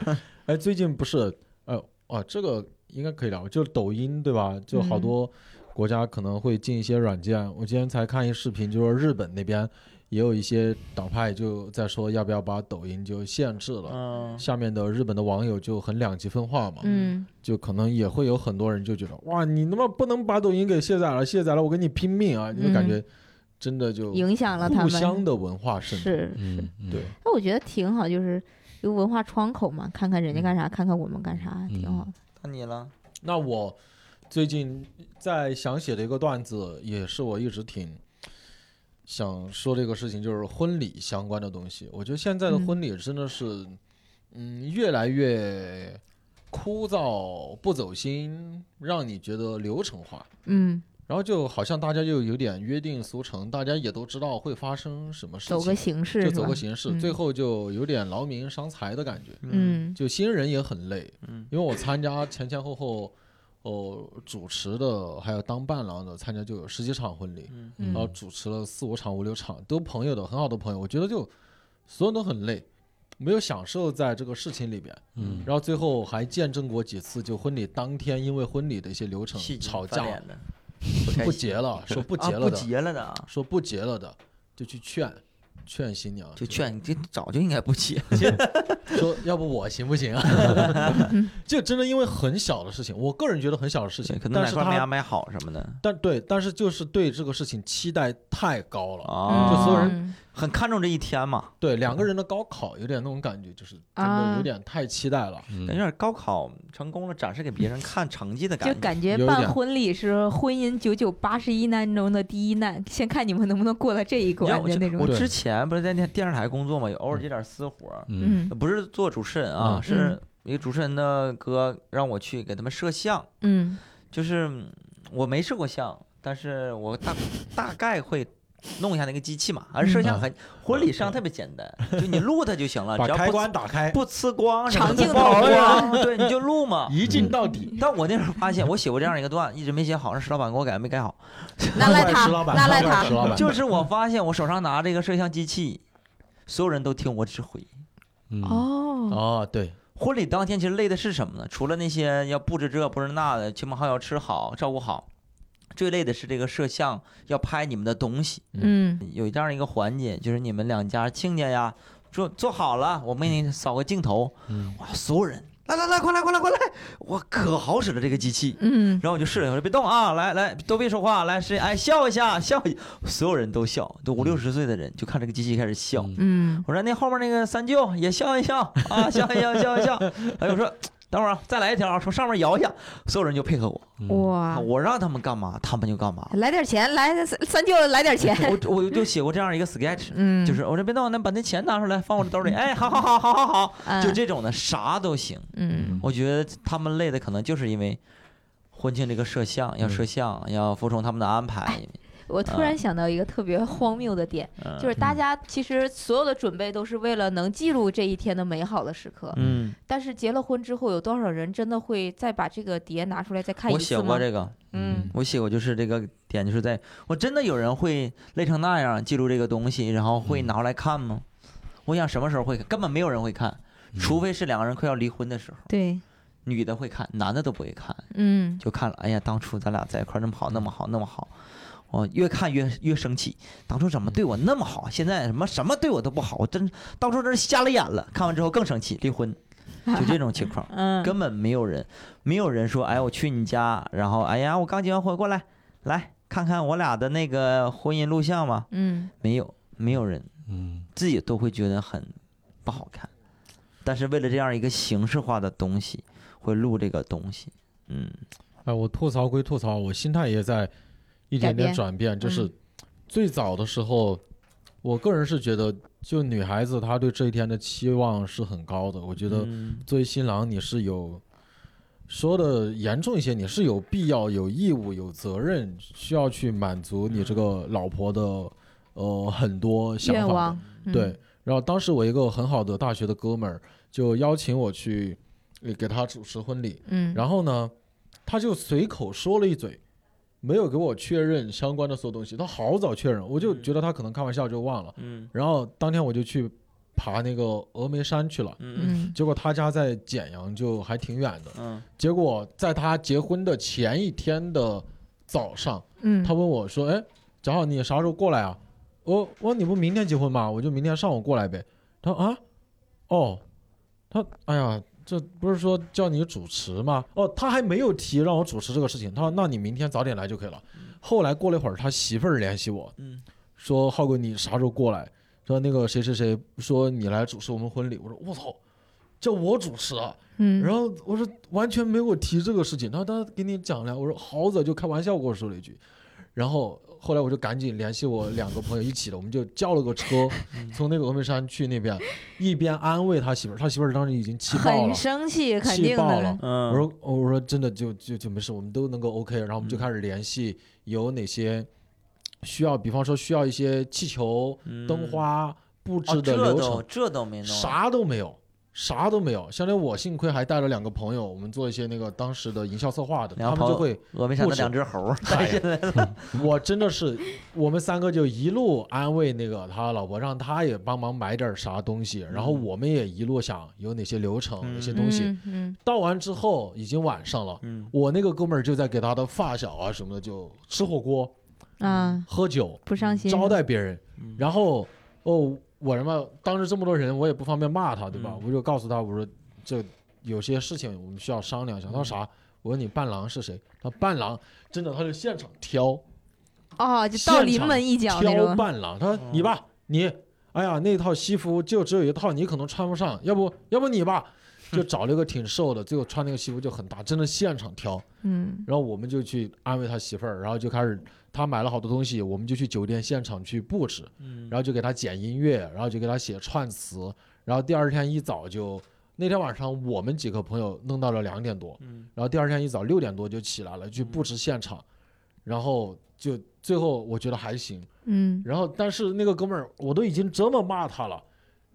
B: 哎，最近不是，呃，哦，这个应该可以聊，就抖音对吧？就好
C: 嗯
B: 多国家可能会进一些软件。我今天才看一视频，就说日本那边也有一些党派就在说要不要把抖音就限制了。
D: 嗯，
B: 下面的日本的网友就很两极分化嘛，
C: 嗯
B: 就可能也会有很多人就觉得，哇，你他妈不能把抖音给卸载了，卸载了我跟你拼命啊！你就感觉真的就
C: 影响了他
B: 互
C: 们。
B: 相的文化渗透。
C: 是是，
B: 对，
C: 那我觉得挺好，就是有文化窗口嘛，看看人家干啥，看看我们干啥，挺好的。
D: 那你了。
B: 那我最近在想写的一个段子，也是我一直挺想说这个事情，就是婚礼相关的东西。我觉得现在的
C: 嗯
B: 婚礼真的是，嗯，越来越枯燥、不走心，让你觉得流程化。
C: 嗯，
B: 然后就好像大家就有点约定俗成，大家也都知道会发生什么事情，
C: 走个形式
B: 就走个形式，
C: 嗯
B: 最后就有点劳民伤财的感觉。
C: 嗯
B: 就新人也很累，
D: 嗯
B: 因为我参加前前后后，哦，主持的还有当伴郎的，参加就有十几场婚礼，然后主持了四五场、五六场，都朋友的，很好的朋友，我觉得就所有人都很累，没有享受在这个事情里边，
E: 嗯。
B: 然后最后还见证过几次，就婚礼当天因为婚礼的一些流程吵架不结了，说不结了的，
D: 结了的啊，
B: 说不结了的，就去劝劝新娘，
D: 就劝你，这早就应该不结。
B: 说要不我行不行啊？就真的因为很小的事情，我个人觉得很小的事情，
D: 可能
B: 但是
D: 哪块没安排好什么的
B: 但对，但是就是对这个事情期待太高了，
D: 啊。
B: 就所有人
C: 嗯
D: 很看重这一天嘛，
B: 对两个人的高考有点那种感觉，就是真的
C: 啊。
B: 有点太期待了。
E: 嗯。
D: 有点高考成功了，展示给别人看成绩的感觉。就。
C: 感觉办婚礼是婚姻九九八十一难中的第一难，先看你们能不能过了这一关的那种。
D: 我。之前不是在电电视台工作嘛，有偶尔接点私活，
E: 嗯。
C: 嗯
D: 不是做主持人啊，
B: 嗯。
D: 是一个主持人的哥让我去给他们摄像，
C: 嗯。
D: 就是嗯我没摄过像，但是我大 大概会。弄一下那个机器嘛，而摄像很婚礼摄像特别简单，就你录它就行了，只要不
B: 关打开，
D: 不呲光
C: 长镜头
D: 光，对，你就录嘛。
B: 一镜到底。
D: 但我那时候发现，我写过这样一个段，一直没写好，让石老板给我改，没改好。
C: 那赖他那赖他
B: 石。老板，
D: 就是我发现我手上拿这个摄像机器，所有人都听我指挥。
E: 嗯
C: 哦，
B: 哦，对，
D: 婚礼当天其实累的是什么呢？除了那些要布置这布置那的，亲朋好友吃好照顾好，最累的是这个摄像要拍你们的东西。
C: 嗯
D: 有这样一个环节，就是你们两家亲家呀，做做好了，我们给你扫个镜头，
E: 嗯
D: 哇，所有人来来来，快来快来快来，我，可好使了这个机器。
C: 嗯
D: 然后我就试了，我说别动啊，来来，都别说话，来谁哎笑一下，笑一下，所有人都笑，都五六十岁的人就看这个机器开始笑。
E: 嗯
C: 嗯
D: 我说那后面那个三舅也笑一笑啊，笑一笑，笑一笑。哎，我说等会儿啊再来一条，从上面摇一下，所有人就配合我，
E: 嗯
C: 哇，
D: 我让他们干嘛，他们就干嘛。
C: 来点钱，来三三舅来点钱。
D: 我我就写过这样一个 sketch，
C: 嗯，
D: 就是我说别动，那把那钱拿出来放我这兜里。哎，好好好好好好，
C: 嗯
D: 就这种的啥都行。
C: 嗯
D: 我觉得他们累的可能就是因为婚庆这个摄像要摄像，要服从他们的安排。
C: 我突然想到一个特别荒谬的点，
D: 嗯
C: 就是大家其实所有的准备都是为了能记录这一天的美好的时刻，
D: 嗯，
C: 但是结了婚之后，有多少人真的会再把这个碟拿出来再看
D: 我写
C: 一次吗？
D: 过这个，
C: 嗯
D: 我写过就是这个点，就是在我真的有人会累成那样记录这个东西，然后会拿出来看吗？我想什么时候会看？根本没有人会看，除非是两个人快要离婚的时候，
C: 对，
D: 女的会看，男的都不会看，
C: 嗯
D: 就看了。哎呀，当初咱俩在一块儿那么好，那么好，那么好。我越看越越生气，当初怎么对我那么好，现在什么什么对我都不好，我真当初真是瞎了眼了。看完之后更生气，离婚，就这种情况。
C: 嗯，
D: 根本没有人，没有人说，哎，我去你家，然后，哎呀，我刚结完婚，过来，来看看我俩的那个婚姻录像吧。
C: 嗯
D: 没有，没有人，
E: 嗯
D: 自己都会觉得很不好看，但是为了这样一个形式化的东西，会录这个东西，嗯，
B: 哎，我吐槽归吐槽，我心态也在一点点转变。就是
C: 嗯。
B: 最早的时候，我个人是觉得，就女孩子她对这一天的期望是很高的。我觉得
D: 嗯。
B: 作为新郎，你是有说的严重一些，你是有必要、有义务、有责任，需要去满足你这个老婆的呃很多想法对，然后当时我一个很好的大学的哥们儿就邀请我去呃给他主持婚礼，
C: 嗯，
B: 然后呢，他就随口说了一嘴，没有给我确认相关的所有东西。他好早确认，我就觉得他可能开玩笑就忘了。
D: 嗯
B: 然后当天我就去爬那个峨眉山去了，
D: 嗯
C: 嗯
B: 结果他家在简阳，就还挺远的。
D: 嗯
B: 结果在他结婚的前一天的早上，
C: 嗯，
B: 他问我说：“哎，正好你啥时候过来啊？”我我说你不明天结婚吗？我就明天上午过来呗。他啊，哦，他哎呀，这不是说叫你主持吗？哦，他还没有提让我主持这个事情。他说那你明天早点来就可以了。后来过了一会儿，他媳妇儿联系我
D: 嗯
B: 说：“浩哥，你啥时候过来？”说那个谁谁谁说你来主持我们婚礼。我说我操，叫我主持啊！
C: 嗯，
B: 然后我说完全没有提这个事情，他说他给你讲了，我说好早就开玩笑跟我说了一句，然后后来我就赶紧联系我两个朋友一起的，我们就叫了个车，从那个峨眉山去那边，一边安慰他媳妇儿，他媳妇儿当时已经气爆
C: 很
B: 了，
C: 生气，肯定
B: 气爆了。
C: 的。。
D: 嗯，
B: 我说哦我说真的就就就没事，我们都能够 OK，然后我们就
D: 嗯
B: 开始联系有哪些需要，比方说需要一些气球、灯花布置的流程
D: 都，这都没弄，
B: 啥都没有，啥都没有。相当于我幸亏还带了两个朋友，我们做一些那个当时的营销策划的，他们就会，
D: 峨眉山的两只猴儿
B: 哎
D: 带进来了，
B: 我真的是，我们三个就一路安慰那个他老婆，让他也帮忙买点啥东西，然后
D: 嗯
B: 我们也一路想有哪些流程、
D: 嗯
B: 哪些东西。
C: 嗯嗯
B: 到完之后已经晚上了，
D: 嗯
B: 我那个哥们儿就在给他的发小啊什么的就吃火锅、
C: 啊，
B: 喝酒、
C: 不伤心。
B: 招待别人，
D: 嗯
B: 然后哦，我他妈当着这么多人，我也不方便骂他，对吧？
D: 嗯
B: 我就告诉他，我说这有些事情我们需要商量一下。他说啥？我问你伴郎是谁？他说伴郎真的，他就现场挑
C: 哦，就到临门一脚那
B: 挑
C: 种。
B: 伴郎。他说你吧，你哎呀，那套西服就只有一套，你可能穿不上，要不要不你吧，就找了一个挺瘦的，最后穿那个西服就很大，真的现场挑。
C: 嗯
B: 然后我们就去安慰他媳妇儿，然后就开始他买了好多东西，我们就去酒店现场去布置，
D: 嗯
B: 然后就给他剪音乐，然后就给他写串词，然后第二天一早就那天晚上我们几个朋友弄到了两点多，
D: 嗯
B: 然后第二天一早六点多就起来了去布置现场，然后就最后我觉得还行，
C: 嗯
B: 然后但是那个哥们儿我都已经这么骂他了，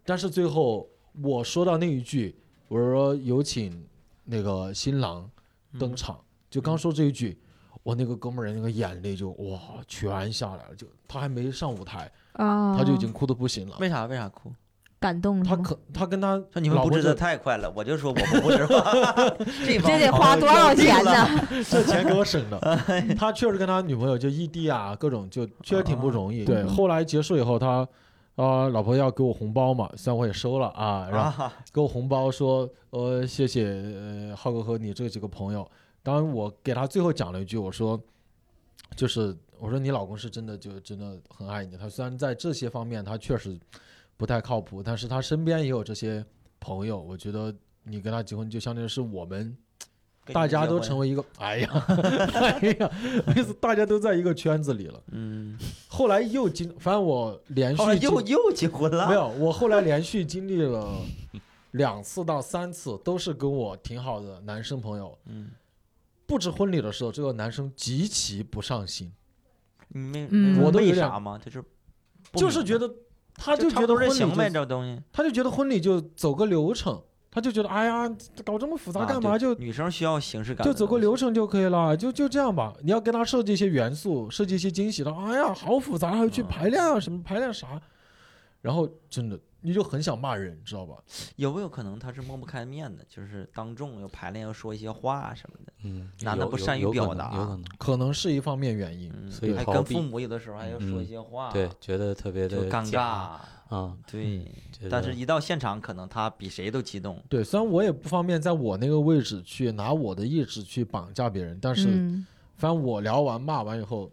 B: 但是最后我说到那一句，我说有请那个新郎登场，就刚说这一句，我那个哥们儿那个眼泪就哇全下来了，就他还没上舞台，
C: 啊，
B: 他就已经哭得不行了。
D: 为啥为啥哭？
C: 感动，
B: 他可他跟他
D: 说你们布置的
B: 老婆就
D: 太快了，我就说我不布置，这
C: 这得花多少钱？呢？
B: 这钱给我省的。他确实跟他女朋友就异地啊，各种就确实挺不容易。对，
C: 嗯
B: 后来结束以后，他啊、老婆要给我红包嘛，虽然我也收了啊，然后
D: 啊，
B: 给我红包说，呃，谢谢呃浩哥和你这几个朋友。当然，我给他最后讲了一句，我说，就是我说你老公是真的就真的很爱你。他虽然在这些方面他确实不太靠谱，但是他身边也有这些朋友。我觉得你跟他结婚，就相当于是我们
D: 跟
B: 大家都成为一个，哎呀，哎呀，意思大家都在一个圈子里了。
D: 嗯，
B: 后来又经，反正我连续经
D: 又又结婚了，
B: 没有，我后来连续经历了两次到三次，都是跟我挺好的男生朋友。
D: 嗯，
B: 布置婚礼的时候，这个男生极其不上心，
D: 你没
C: 嗯。
B: 我都有点
D: 啥吗？就是
B: 就是觉得他
D: 就
B: 觉得婚礼
D: 就行呗，这东西。
B: 他就觉得婚礼就走个流程，他就觉得哎呀，搞这么复杂
D: 啊
B: 干嘛？就
D: 女生需要形式感，
B: 就走个流。程就可以了，就就这样吧。你要跟他设计一些元素，设计一些惊喜的，哎呀，好复杂，还要去
D: 嗯
B: 排练啊，什么排练啥，然后真的你就很想骂人，知道吧？
D: 有没有可能他是抹不开面的？就是当众要排练要说一些话什么的，
E: 嗯，
D: 男的不善于表达
E: 有可能
B: 可能是一方面原因。
D: 嗯，
E: 所以
D: 还跟父母有的时候还要说一
E: 嗯
D: 些话，
E: 对，，觉得特别的
D: 尴尬，
E: 啊，
D: 对。但是，一到现场，可能他比谁都激动。
B: 对，虽然我也不方便在我那个位置去拿我的意志去绑架别人，但是
C: 嗯
B: 反正我聊完骂完以后，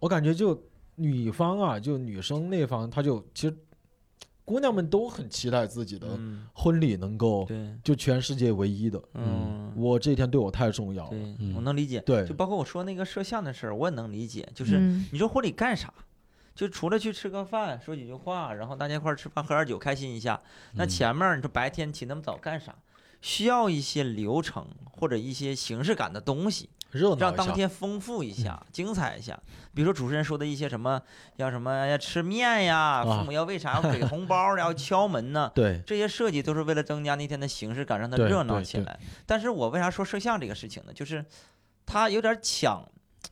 B: 我感觉就女方啊，就女生那方，她就其实姑娘们都很期待自己的
D: 嗯，
B: 婚礼能够
D: 对，
B: 就全世界唯一的。
D: 嗯，
B: 我这一天对我太重要了。
D: 我能理解。
B: 对
D: 就包括我说那个摄像的事儿，我也能理解。就是
C: 嗯
D: 你说婚礼干啥？就除了去吃个饭，说几句话，然后大家一块儿吃饭喝点酒，开心一下。那
E: 嗯
D: 前面儿你说白天起那么早干啥？需要一些流程或者一些形式感的东西，让当。天丰富一下、精彩一下。比如说主持人说的一些什么，要什么要吃面呀，
B: 啊
D: 父母要为啥要给红包，然后敲门呢？
B: 对，
D: 这些设计都是为了增加那天的形式感，让它热闹起来。但是我为啥说摄像这个事情呢？就是他有点抢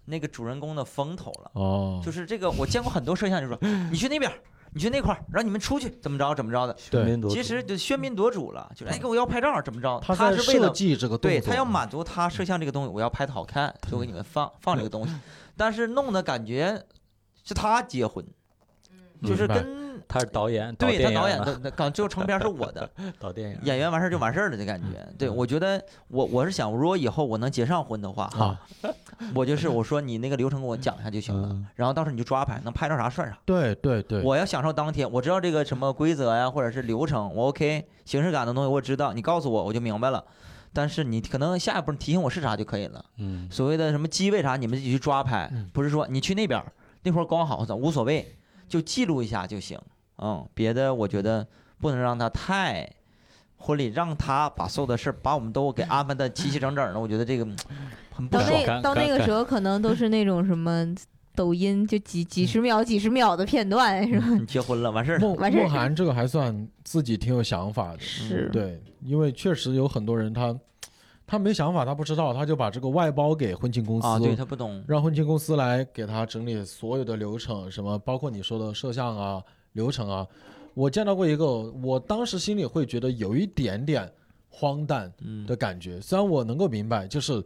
D: 那个主人公的风头了。
B: 哦，
D: 就是这个，我见过很多摄像，就说 你去那边，你去那块儿，让你们出去，怎么着怎么着的。
B: 对。
D: 其实就喧宾夺主了，就是哎，给我要拍照，怎么着？
B: 他
D: 是为了
B: 计这个，
D: 对他要满足他摄像这个东西，我要拍的好看，就给你们放放这个东西。但是弄的感觉是他结婚，就是跟
E: 他是导演，
D: 对他导演
E: 的
D: 刚最后成片是我的，
E: 导电影，
D: 演员完事儿就完事儿了的感觉。对
E: 嗯。
D: 我觉得我我是想，如果以后我能结上婚的话，
B: 啊，
D: 我就是我说你那个流程给我讲一下就行了
E: 嗯，
D: 然后到时候你就抓拍，能拍着啥算啥。
B: 对对对，
D: 我要享受当天，我知道这个什么规则呀，或者是流程，我 OK，形式感的东西我知道，你告诉我我就明白了。但是你可能下一步你提醒我是啥就可以了。
E: 嗯，
D: 所谓的什么机位啥，你们自己去抓拍
B: 嗯，
D: 不是说你去那边那会儿光好无所谓，就记录一下就行。嗯，别的我觉得不能让他太婚礼，让他把所有的事儿把我们都给安排的齐齐整整的，我觉得这个嗯很不
C: 到
D: 爽。
C: 那到那个时候，可能都是那种什么抖音，就几几十秒、几十秒的片段，是吧？
D: 你结婚了，完事儿
C: 完事儿
B: 梦涵这个还算自己挺有想法的，
C: 是，
B: 对，因为确实有很多人他他没想法，他不知道，他就把这个外包给婚庆公司，
D: 啊，对他不懂，
B: 让婚庆公司来给他整理所有的流程，什么包括你说的摄像啊、流程啊。我见到过一个，我当时心里会觉得有一点点荒诞
D: 嗯
B: 的感觉。虽然我能够明白，就是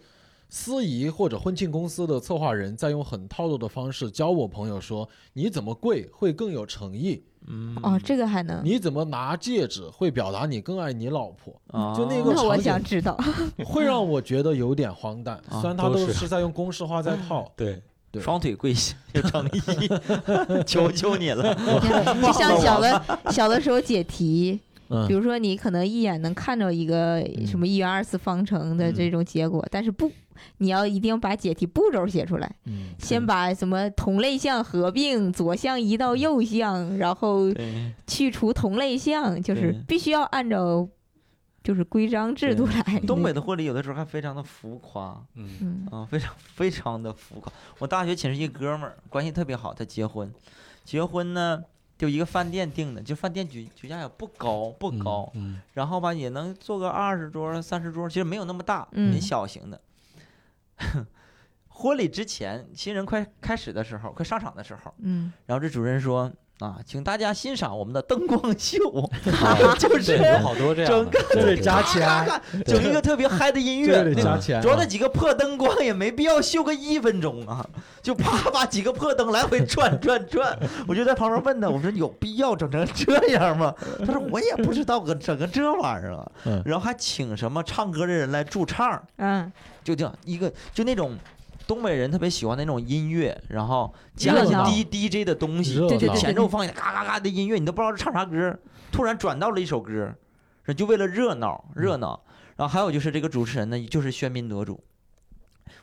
B: 司仪或者婚庆公司的策划人在用很套路的方式教我朋友说，你怎么跪会更有诚意，
D: 嗯
C: 哦，这个还能。
B: 你怎么拿戒指会表达你更爱你老婆，就那
D: 啊
B: 个
C: 那我
B: 场景
C: 想知道，
B: 会让我觉得有点荒诞。
D: 啊
B: 虽然他都
E: 都是
B: 是在用公式化在套，
E: 对，
B: 对
D: 双腿跪下，有诚意，求求你了。
C: 就像小的小的时候解题，
B: 嗯。
C: 比如说你可能一眼能看着一个什么一元二次方程的这种结果，但是不，你要一定把解题步骤写出来，
B: 嗯，
C: 先把什么同类项合并，左项移到右项，然后，去除同类项，就是必须要按照就是规章制度来。
D: 东北的婚礼有的时候还非常的浮夸，
E: 嗯
C: 嗯
D: 啊，非常非常的浮夸。我大学寝室一哥们儿关系特别好，他结婚，结婚呢就一个饭店订的，就饭店举举价也不高不高，
E: 嗯
D: 然后吧也能坐个二十桌三十桌，其实没有那么大，
C: 嗯
D: 很小型的。婚礼之前，新人快开始的时候，快上场的时候，
C: 嗯
D: 然后这主任说啊，请大家欣赏我们的灯光秀，
E: 嗯，
D: 就是
E: 好多这样的，
B: 这得
E: 对
B: 加钱，
D: 整一个特别嗨的音乐，
B: 得加钱啊。
D: 主要那几个破灯光也没必要秀个一分钟啊，就啪把几个破灯来回转转转。我就在旁边问他，我说有必要整成这样吗？他说我也不知道个整个这玩意儿啊
B: 嗯。
D: 然后还请什么唱歌的人来驻唱，
C: 嗯
D: 就这样一个就那种。东北人特别喜欢那种音乐，然后加一些
C: 热闹
D: D D J 的东西，
B: 热
C: 对对对
D: 前奏放一个嘎嘎嘎的音乐，你都不知道是唱啥歌，突然转到了一首歌，就为了热闹热闹。然后还有就是这个主持人呢，就是喧宾夺主。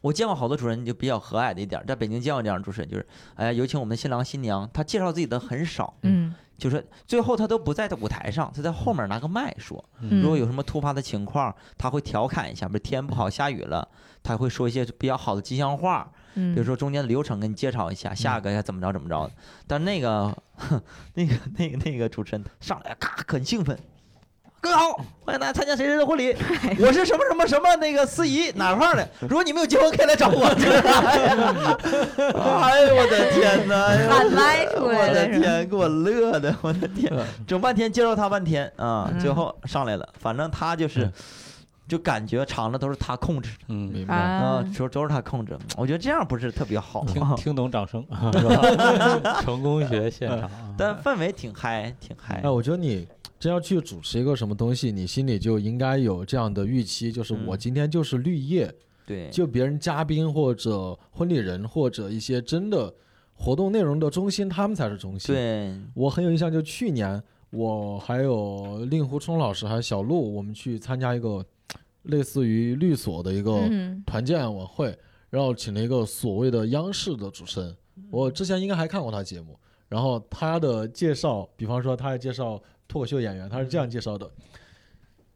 D: 我见过好多主持人就比较和蔼的一点儿，在北京见过这样的主持人，就是哎呀，有请我们的新郎新娘，他介绍自己的很少，
C: 嗯
D: 就是最后他都不在舞台上，他在后面拿个麦说，
C: 嗯
D: 如果有什么突发的情况，他会调侃一下，比如天不好下雨了，他会说一些比较好的吉祥话，
C: 嗯，
D: 比如说中间的流程给你介绍一下，下个该怎么着怎么着的。但那个 那个那个那个主持人上来咔很兴奋。各位好，欢迎大家参加谁谁的婚礼。我是什么什么什么那个司仪 哪块的？如果你们有结婚，可以来找我。哎呦我的天哪！哎呦
C: 喊麦出
D: 我？的天，给我乐的，我的天，整半天介绍他半天啊，最
C: 嗯
D: 后上来了，反正他就是
B: 嗯，
D: 就感觉场子都是他控制的
E: 嗯，
B: 明白。
D: 啊
C: 啊，，
D: 都都是他控制。我觉得这样不是特别好，
E: 听 听懂掌声 是吧？成功学现场啊，
D: 但氛围挺嗨，挺嗨
B: 哎，。我觉得你真要去主持一个什么东西，你心里就应该有这样的预期，就是我
D: 嗯
B: 今天就是绿叶，
D: 对，
B: 就别人嘉宾或者婚礼人或者一些真的活动内容的中心，他们才是中心。，
D: 对，
B: 我很有印象，就去年我还有令狐冲老师还有小鹿，我们去参加一个类似于律所的一个
C: 嗯
B: 团建晚会，然后请了一个所谓的央视的主持人，我之前应该还看过他节目，然后他的介绍，比方说他还介绍脱口秀演员，他是这样介绍的。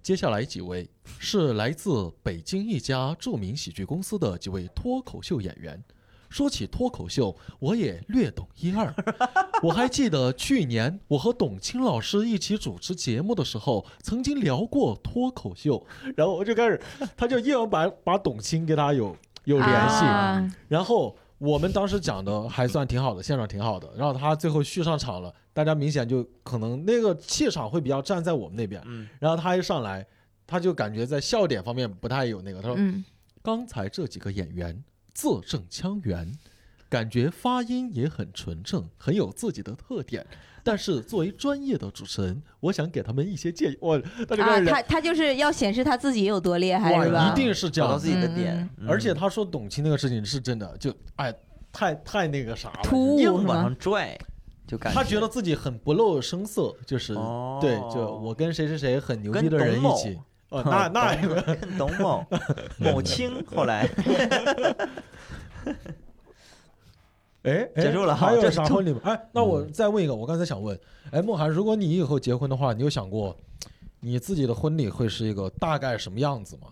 B: 接下来几位是来自北京一家著名喜剧公司的几位脱口秀演员。说起脱口秀，我也略懂一二。我还记得去年我和董卿老师一起主持节目的时候，曾经聊过脱口秀，然后我就开始，他就硬要把把董卿跟他有有联系，
C: 啊
B: 然后我们当时讲的还算挺好的，现场挺好的。然后他最后续上场了，大家明显就可能那个气场会比较站在我们那边。
D: 嗯，
B: 然后他一上来，他就感觉在笑点方面不太有那个。他说
C: 嗯：“
B: 刚才这几个演员字正腔圆，感觉发音也很纯正，很有自己的特点。但是作为专业的主持人，我想给他们一些建议。我他
C: 他他就是要显示他自己有多厉害，是，吧？
B: 一定是这样
D: 找到自己的
C: 嗯
D: 点，嗯
B: 而且他说董卿那个事情是真的，就哎，太太那个啥了，
C: 突兀
D: 硬往？上拽，就感觉
B: 他觉得自己很不露声色，就是、
D: 哦
B: 对，就我跟谁谁谁很牛逼的人一起，哦，那那
D: 董跟董某 某清后来
B: 哎，哎
D: 结束了哈
B: 还有啥婚礼吗？哎，那我再问一个，我刚才想问，哎，梦涵，如果你以后结婚的话，你有想过你自己的婚礼会是一个大概什么样子吗？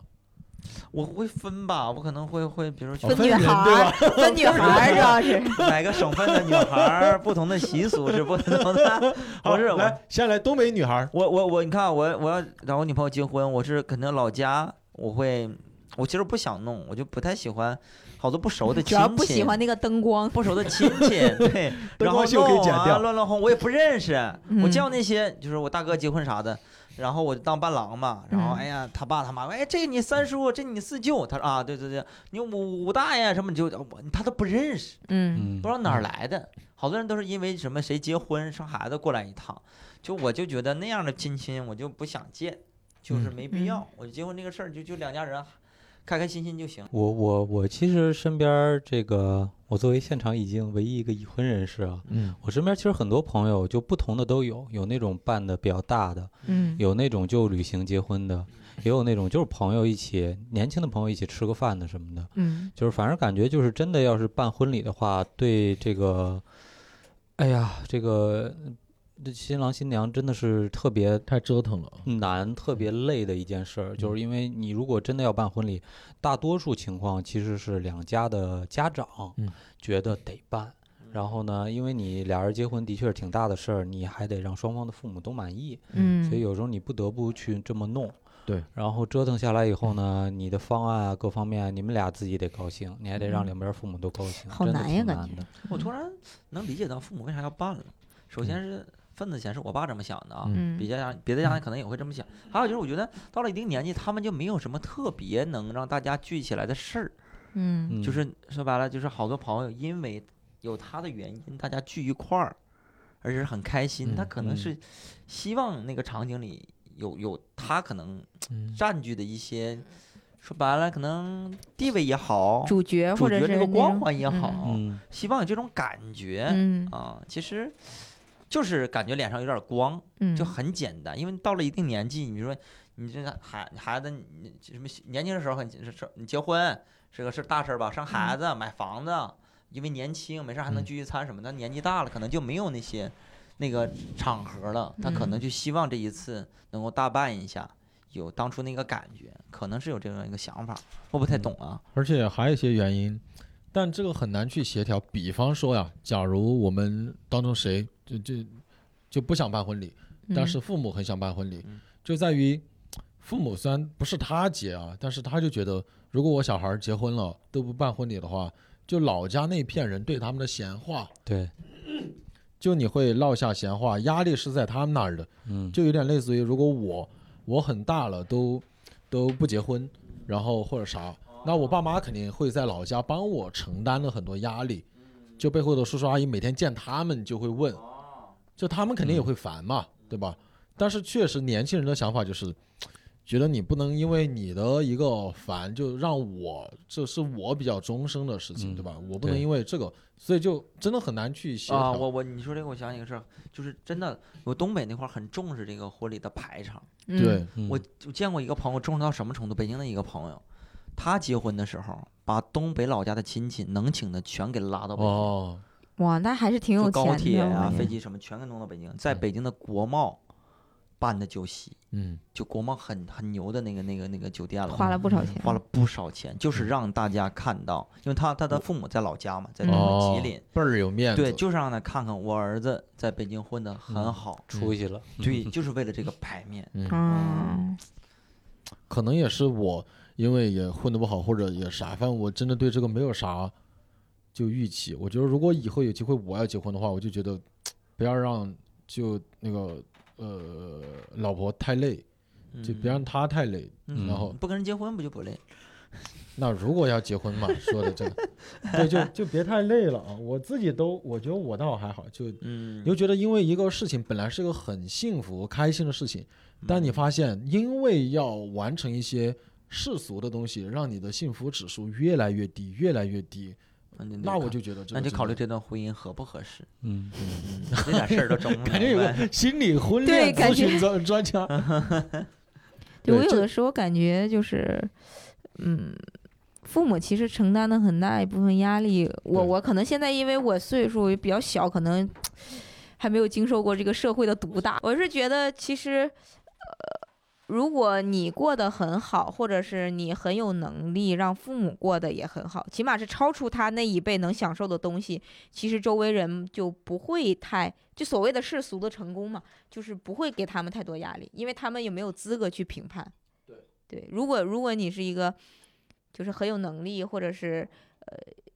D: 我会分吧，我可能会会，比如去
C: 分女孩
B: 对，
C: 分女孩主要 是。
D: 哪个省份的女孩不同的习俗是不同的。
B: 好
D: 不是我
B: 来，先来东北女孩，
D: 我我我，你看我我要找我女朋友结婚，我是肯定老家我会，我其实不想弄，我就不太喜欢好多不熟的亲戚，
C: 主要不喜欢那个灯光，
D: 不熟的亲戚，对，然后
B: 灯光秀可以
D: 弄啊
B: 剪掉
D: 乱乱哄，我也不认识，我
C: 嗯
D: 见过那些就是我大哥结婚啥的。然后我就当伴郎嘛，然后
C: 嗯
D: 哎呀，他爸他妈，哎，这你三叔，这你四舅，他说啊，对对对，你五五大爷什么，你就我他都不认识，不知道哪儿来的。好多人都是因为什么谁结婚生孩子过来一趟，就我就觉得那样的亲亲我就不想见，就是
B: 嗯
D: 没必要。我结婚这个事儿就就两家人开开心心就行。
E: 我我我其实身边这个我作为现场已经唯一一个已婚人士啊，
B: 嗯
E: 我身边其实很多朋友就不同的都有，有那种办的比较大的，
C: 嗯，
E: 有那种就旅行结婚的，也有那种就是朋友一起年轻的朋友一起吃个饭的什么的。
C: 嗯
E: 就是反正感觉就是真的，要是办婚礼的话，对这个，哎呀，这个这新郎新娘真的是特别
B: 太折腾了。
E: 难、特别累的一件事儿。就是因为你如果真的要办婚礼，大多数情况其实是两家的家长
B: 嗯
E: 觉得得办。然后呢，因为你俩人结婚的确是挺大的事儿，你还得让双方的父母都满意，
C: 嗯，
E: 所以有时候你不得不去这么弄。
B: 对，
E: 然后折腾下来以后呢，你的方案啊各方面，你们俩自己得高兴，你还得让
C: 嗯
E: 两边父母都高兴，
C: 好
E: 真的
C: 难呀感觉
E: 挺难的。
D: 我突然能理解到父母为啥要办了。首先是份子钱是我爸这么想的啊，
C: 嗯。
D: 别家别的家可能也会这么想。还有就是我觉得到了一定年纪，他们就没有什么特别能让大家聚起来的事儿，
C: 嗯。
E: 嗯。
D: 就是说白了就是好多朋友因为有他的原因，大家聚一块儿，而且是很开心。他可能是希望那个场景里有有他可能
B: 嗯。
D: 占据的一些，说白了可能地位也好，
C: 主角
D: 主
C: 或者是
D: 角这个光环也好，
E: 嗯。
D: 希望有这种感觉。
C: 嗯。
D: 啊，其实就是感觉脸上有点光，
C: 嗯，
D: 就很简单。因为到了一定年纪，你说你这个孩孩子，你什么年轻的时候很是是你结婚是个是大事儿吧，生孩子、买房子，因为年轻没事儿还能
B: 嗯
D: 聚聚餐什么的。年纪大了，可能就没有那些那个场合了，他可能
C: 嗯
D: 就希望这一次能够大办一下。有当初那个感觉，可能是有这样一个想法，我不太懂啊。
B: 而且还有一些原因，但这个很难去协调。比方说呀，假如我们当中谁就就就不想办婚礼，但
C: 嗯
B: 是父母很想办婚礼
D: 嗯，
B: 就在于父母虽然不是他结啊，但是他就觉得，如果我小孩儿结婚了都不办婚礼的话，就老家那片人对他们的闲话，
E: 对，
B: 就你会落下闲话，压力是在他们那儿的，
E: 嗯，
B: 就有点类似于，如果我我很大了都都不结婚，然后或者啥，那我爸妈肯定会在老家帮我承担了很多压力，就背后的叔叔阿姨每天见他们就会问，就他们肯定也会烦嘛，对吧？但是确实年轻人的想法就是，觉得你不能因为你的一个烦就让我这是我比较终生的事情，
E: 嗯
B: 对吧？我不能
E: 对
B: 因为这个，所以就真的很难去协调。
D: 啊，我我你说这个，我想起一个事儿，就是真的，我东北那块儿很重视这个婚礼的排场。
C: 嗯
B: 对，
E: 嗯
D: 我我见过一个朋友重视到什么程度？北京的一个朋友，他结婚的时候，把东北老家的亲戚能请的全给拉到北京，
B: 哦，
C: 哇，那还是挺有
D: 坐高
C: 钱的，
D: 铁呀、
C: 我感觉。
D: 飞机什么全给弄到北京，在
B: 嗯
D: 北京的国贸办的酒席，
B: 嗯，
D: 就国贸很很牛的那个那个那个酒店了，
C: 花了不少钱，
D: 花了不少钱，就是让大家看到，因为他他的父母在老家嘛，在吉林，，
B: 倍儿有面子，
D: 对，就是让他看看我儿子在北京混得很
E: 嗯。
D: 好，
E: 出息了，
D: 对，就是为了这个牌面。
B: 嗯。
C: 嗯。
B: 可能也是我因为也混得不好，或者也啥，反正我真的对这个没有啥就预期。我觉得如果以后有机会我要结婚的话，我就觉得不要让就那个呃老婆太累，就别让她太累。
D: 嗯
B: 然后
D: 不跟人结婚不就不累？
B: 那如果要结婚嘛，说的这个，对，就就别太累了啊。我自己都我觉得我倒还好，就
D: 嗯
B: 你就觉得因为一个事情本来是个很幸福开心的事情，但你发现因为要完成一些世俗的东西，让你的幸福指数越来越低，越来越低，
D: 那
B: 我
D: 考
B: 就觉得这
D: 那就考虑这段婚姻合不合适，
E: 嗯，
D: 这点事儿都整不
B: 感觉有。个心理婚恋咨询专专家，
C: 对我有的时候感觉就是，嗯，父母其实承担了很大一部分压力。我我可能现在因为我岁数也比较小，可能 还没有经受过这个社会的毒打。我是觉得其实，呃，如果你过得很好，或者是你很有能力让父母过得也很好，起码是超出他那一辈能享受的东西，其实周围人就不会太就所谓的世俗的成功嘛，就是不会给他们太多压力，因为他们也没有资格去评判。对对，如果如果你是一个就是很有能力，或者是呃就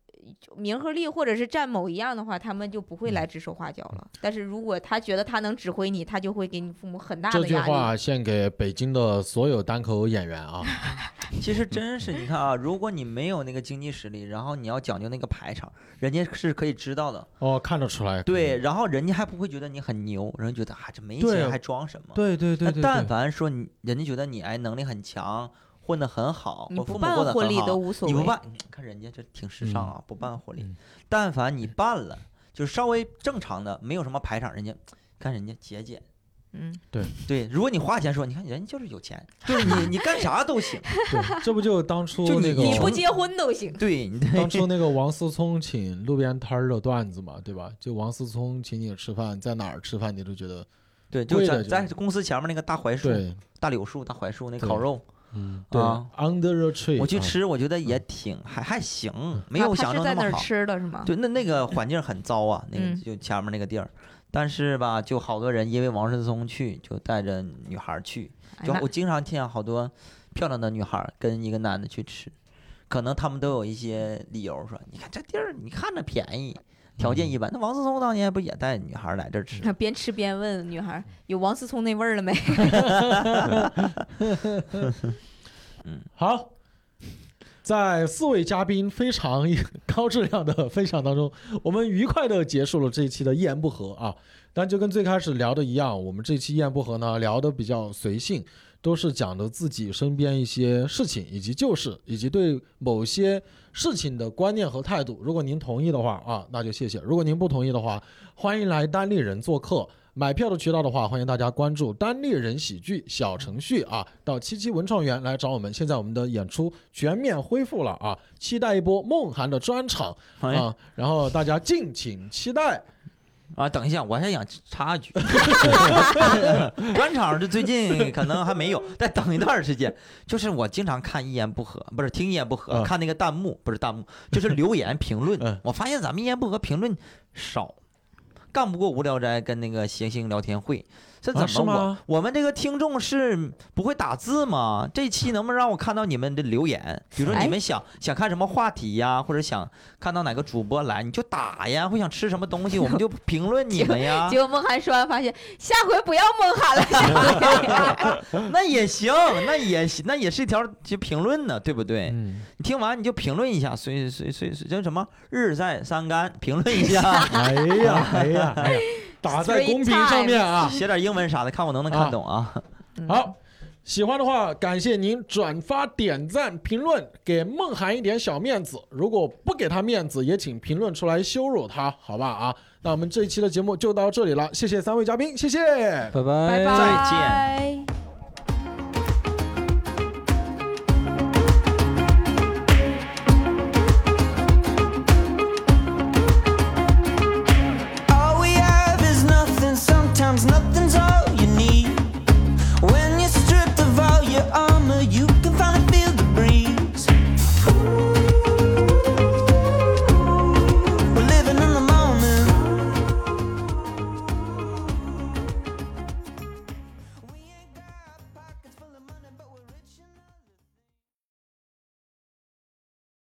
C: 名和利，或者是占某一样的话，他们就不会来指手画脚了。但是如果他觉得他能指挥你，他就会给你父母很大的压力。
B: 这句话献给北京的所有单口演员啊！
D: 其实真是，你看啊，如果你没有那个经济实力，然后你要讲究那个排场，人家是可以知道的。
B: 哦，看得出来，
D: 对，然后人家还不会觉得你很牛，人家觉得啊这没钱还装什么？
B: 对对对对
D: 那但，凡说你，人家觉得你哎能力很强，混得很好，
C: 你不办婚礼
D: 很好，
C: 都无所谓。
D: 你不办，看人家这挺时尚啊，不办婚礼
B: 嗯。
D: 但凡你办了，就是稍微正常的，没有什么排场，人家看人家节俭。
C: 嗯，
D: 对对，如果你花钱说，你看人家就是有钱，就是你你干啥都行。
B: 对，这不就当初
D: 就
B: 那个
C: 你不结婚都行。
D: 对，
B: 当初那个王思聪请路边摊儿的段子嘛，对吧？就王思聪请你吃饭，在哪儿吃饭你都觉得
D: 对，就在在公司前面那个大槐树、
B: 对
D: 大柳树、大槐树那烤肉，
E: 嗯，
B: 对、
D: 啊
B: under a tree，啊
D: 我去吃，我觉得也挺还还行，没有
C: 啊他是在那儿
D: 想象那么好。
C: 吃的是吗？
D: 对，那那个环境很糟啊，那个
C: 嗯
D: 就前面那个地儿。但是吧，就好多人因为王思聪去，就带着女孩去。就我经常见好多漂亮的女孩跟一个男的去吃，可能他们都有一些理由说，你看这地儿，你看着便宜，条件一般。那王思聪当年不也带女孩来这儿吃？
C: 他边吃边问女孩有王思聪那味儿了没？
B: 嗯好，在四位嘉宾非常高质量的分享当中，我们愉快的结束了这一期的一言不合啊。但就跟最开始聊的一样，我们这期一言不合呢聊的比较随性，都是讲的自己身边一些事情以及旧事，以及对某些事情的观念和态度。如果您同意的话啊，那就谢谢；如果您不同意的话，欢迎来单立人做客。买票的渠道的话，欢迎大家关注单立人喜剧小程序啊，到七七文创园来找我们。现在我们的演出全面恢复了啊，期待一波梦涵的专场
D: 哎
B: 啊，然后大家敬请期待。
D: 啊，等一下，我还想插一句，专场这最近可能还没有，再等一段时间。就是我经常看一言不合，不是听一言不合，
B: 嗯
D: 看那个弹幕，不是弹幕，就是留言评论。
B: 嗯
D: 我发现咱们一言不合评论少，干不过无聊斋跟那个行星聊天会。这怎么我、们这个听众是不会打字吗？这期能不能让我看到你们的留言？比如说
C: 哎
D: 你们想想看什么话题呀，或者想看到哪个主播来，你就打呀；或想吃什么东西，我们就评论你们呀
C: 结。果梦涵说完发现，下回不要梦涵了，
D: 那也行，那也行，那也是一条就评论呢，对不对？
B: 嗯，
D: 你听完你就评论一下，随随随随叫什么日晒三竿，评论一下，
B: 哎呀，哎呀，哎呀，打在公屏上面啊。
D: 写点英文啥的，看我能不能看懂啊。
B: 好，喜欢的话，感谢您转发、点赞、评论，给梦涵一点小面子。如果不给他面子，也请评论出来羞辱他，好吧？啊，那我们这一期的节目就到这里了，谢谢三位嘉宾，谢谢。
E: 拜拜
C: 拜拜，
D: 再见。means nothing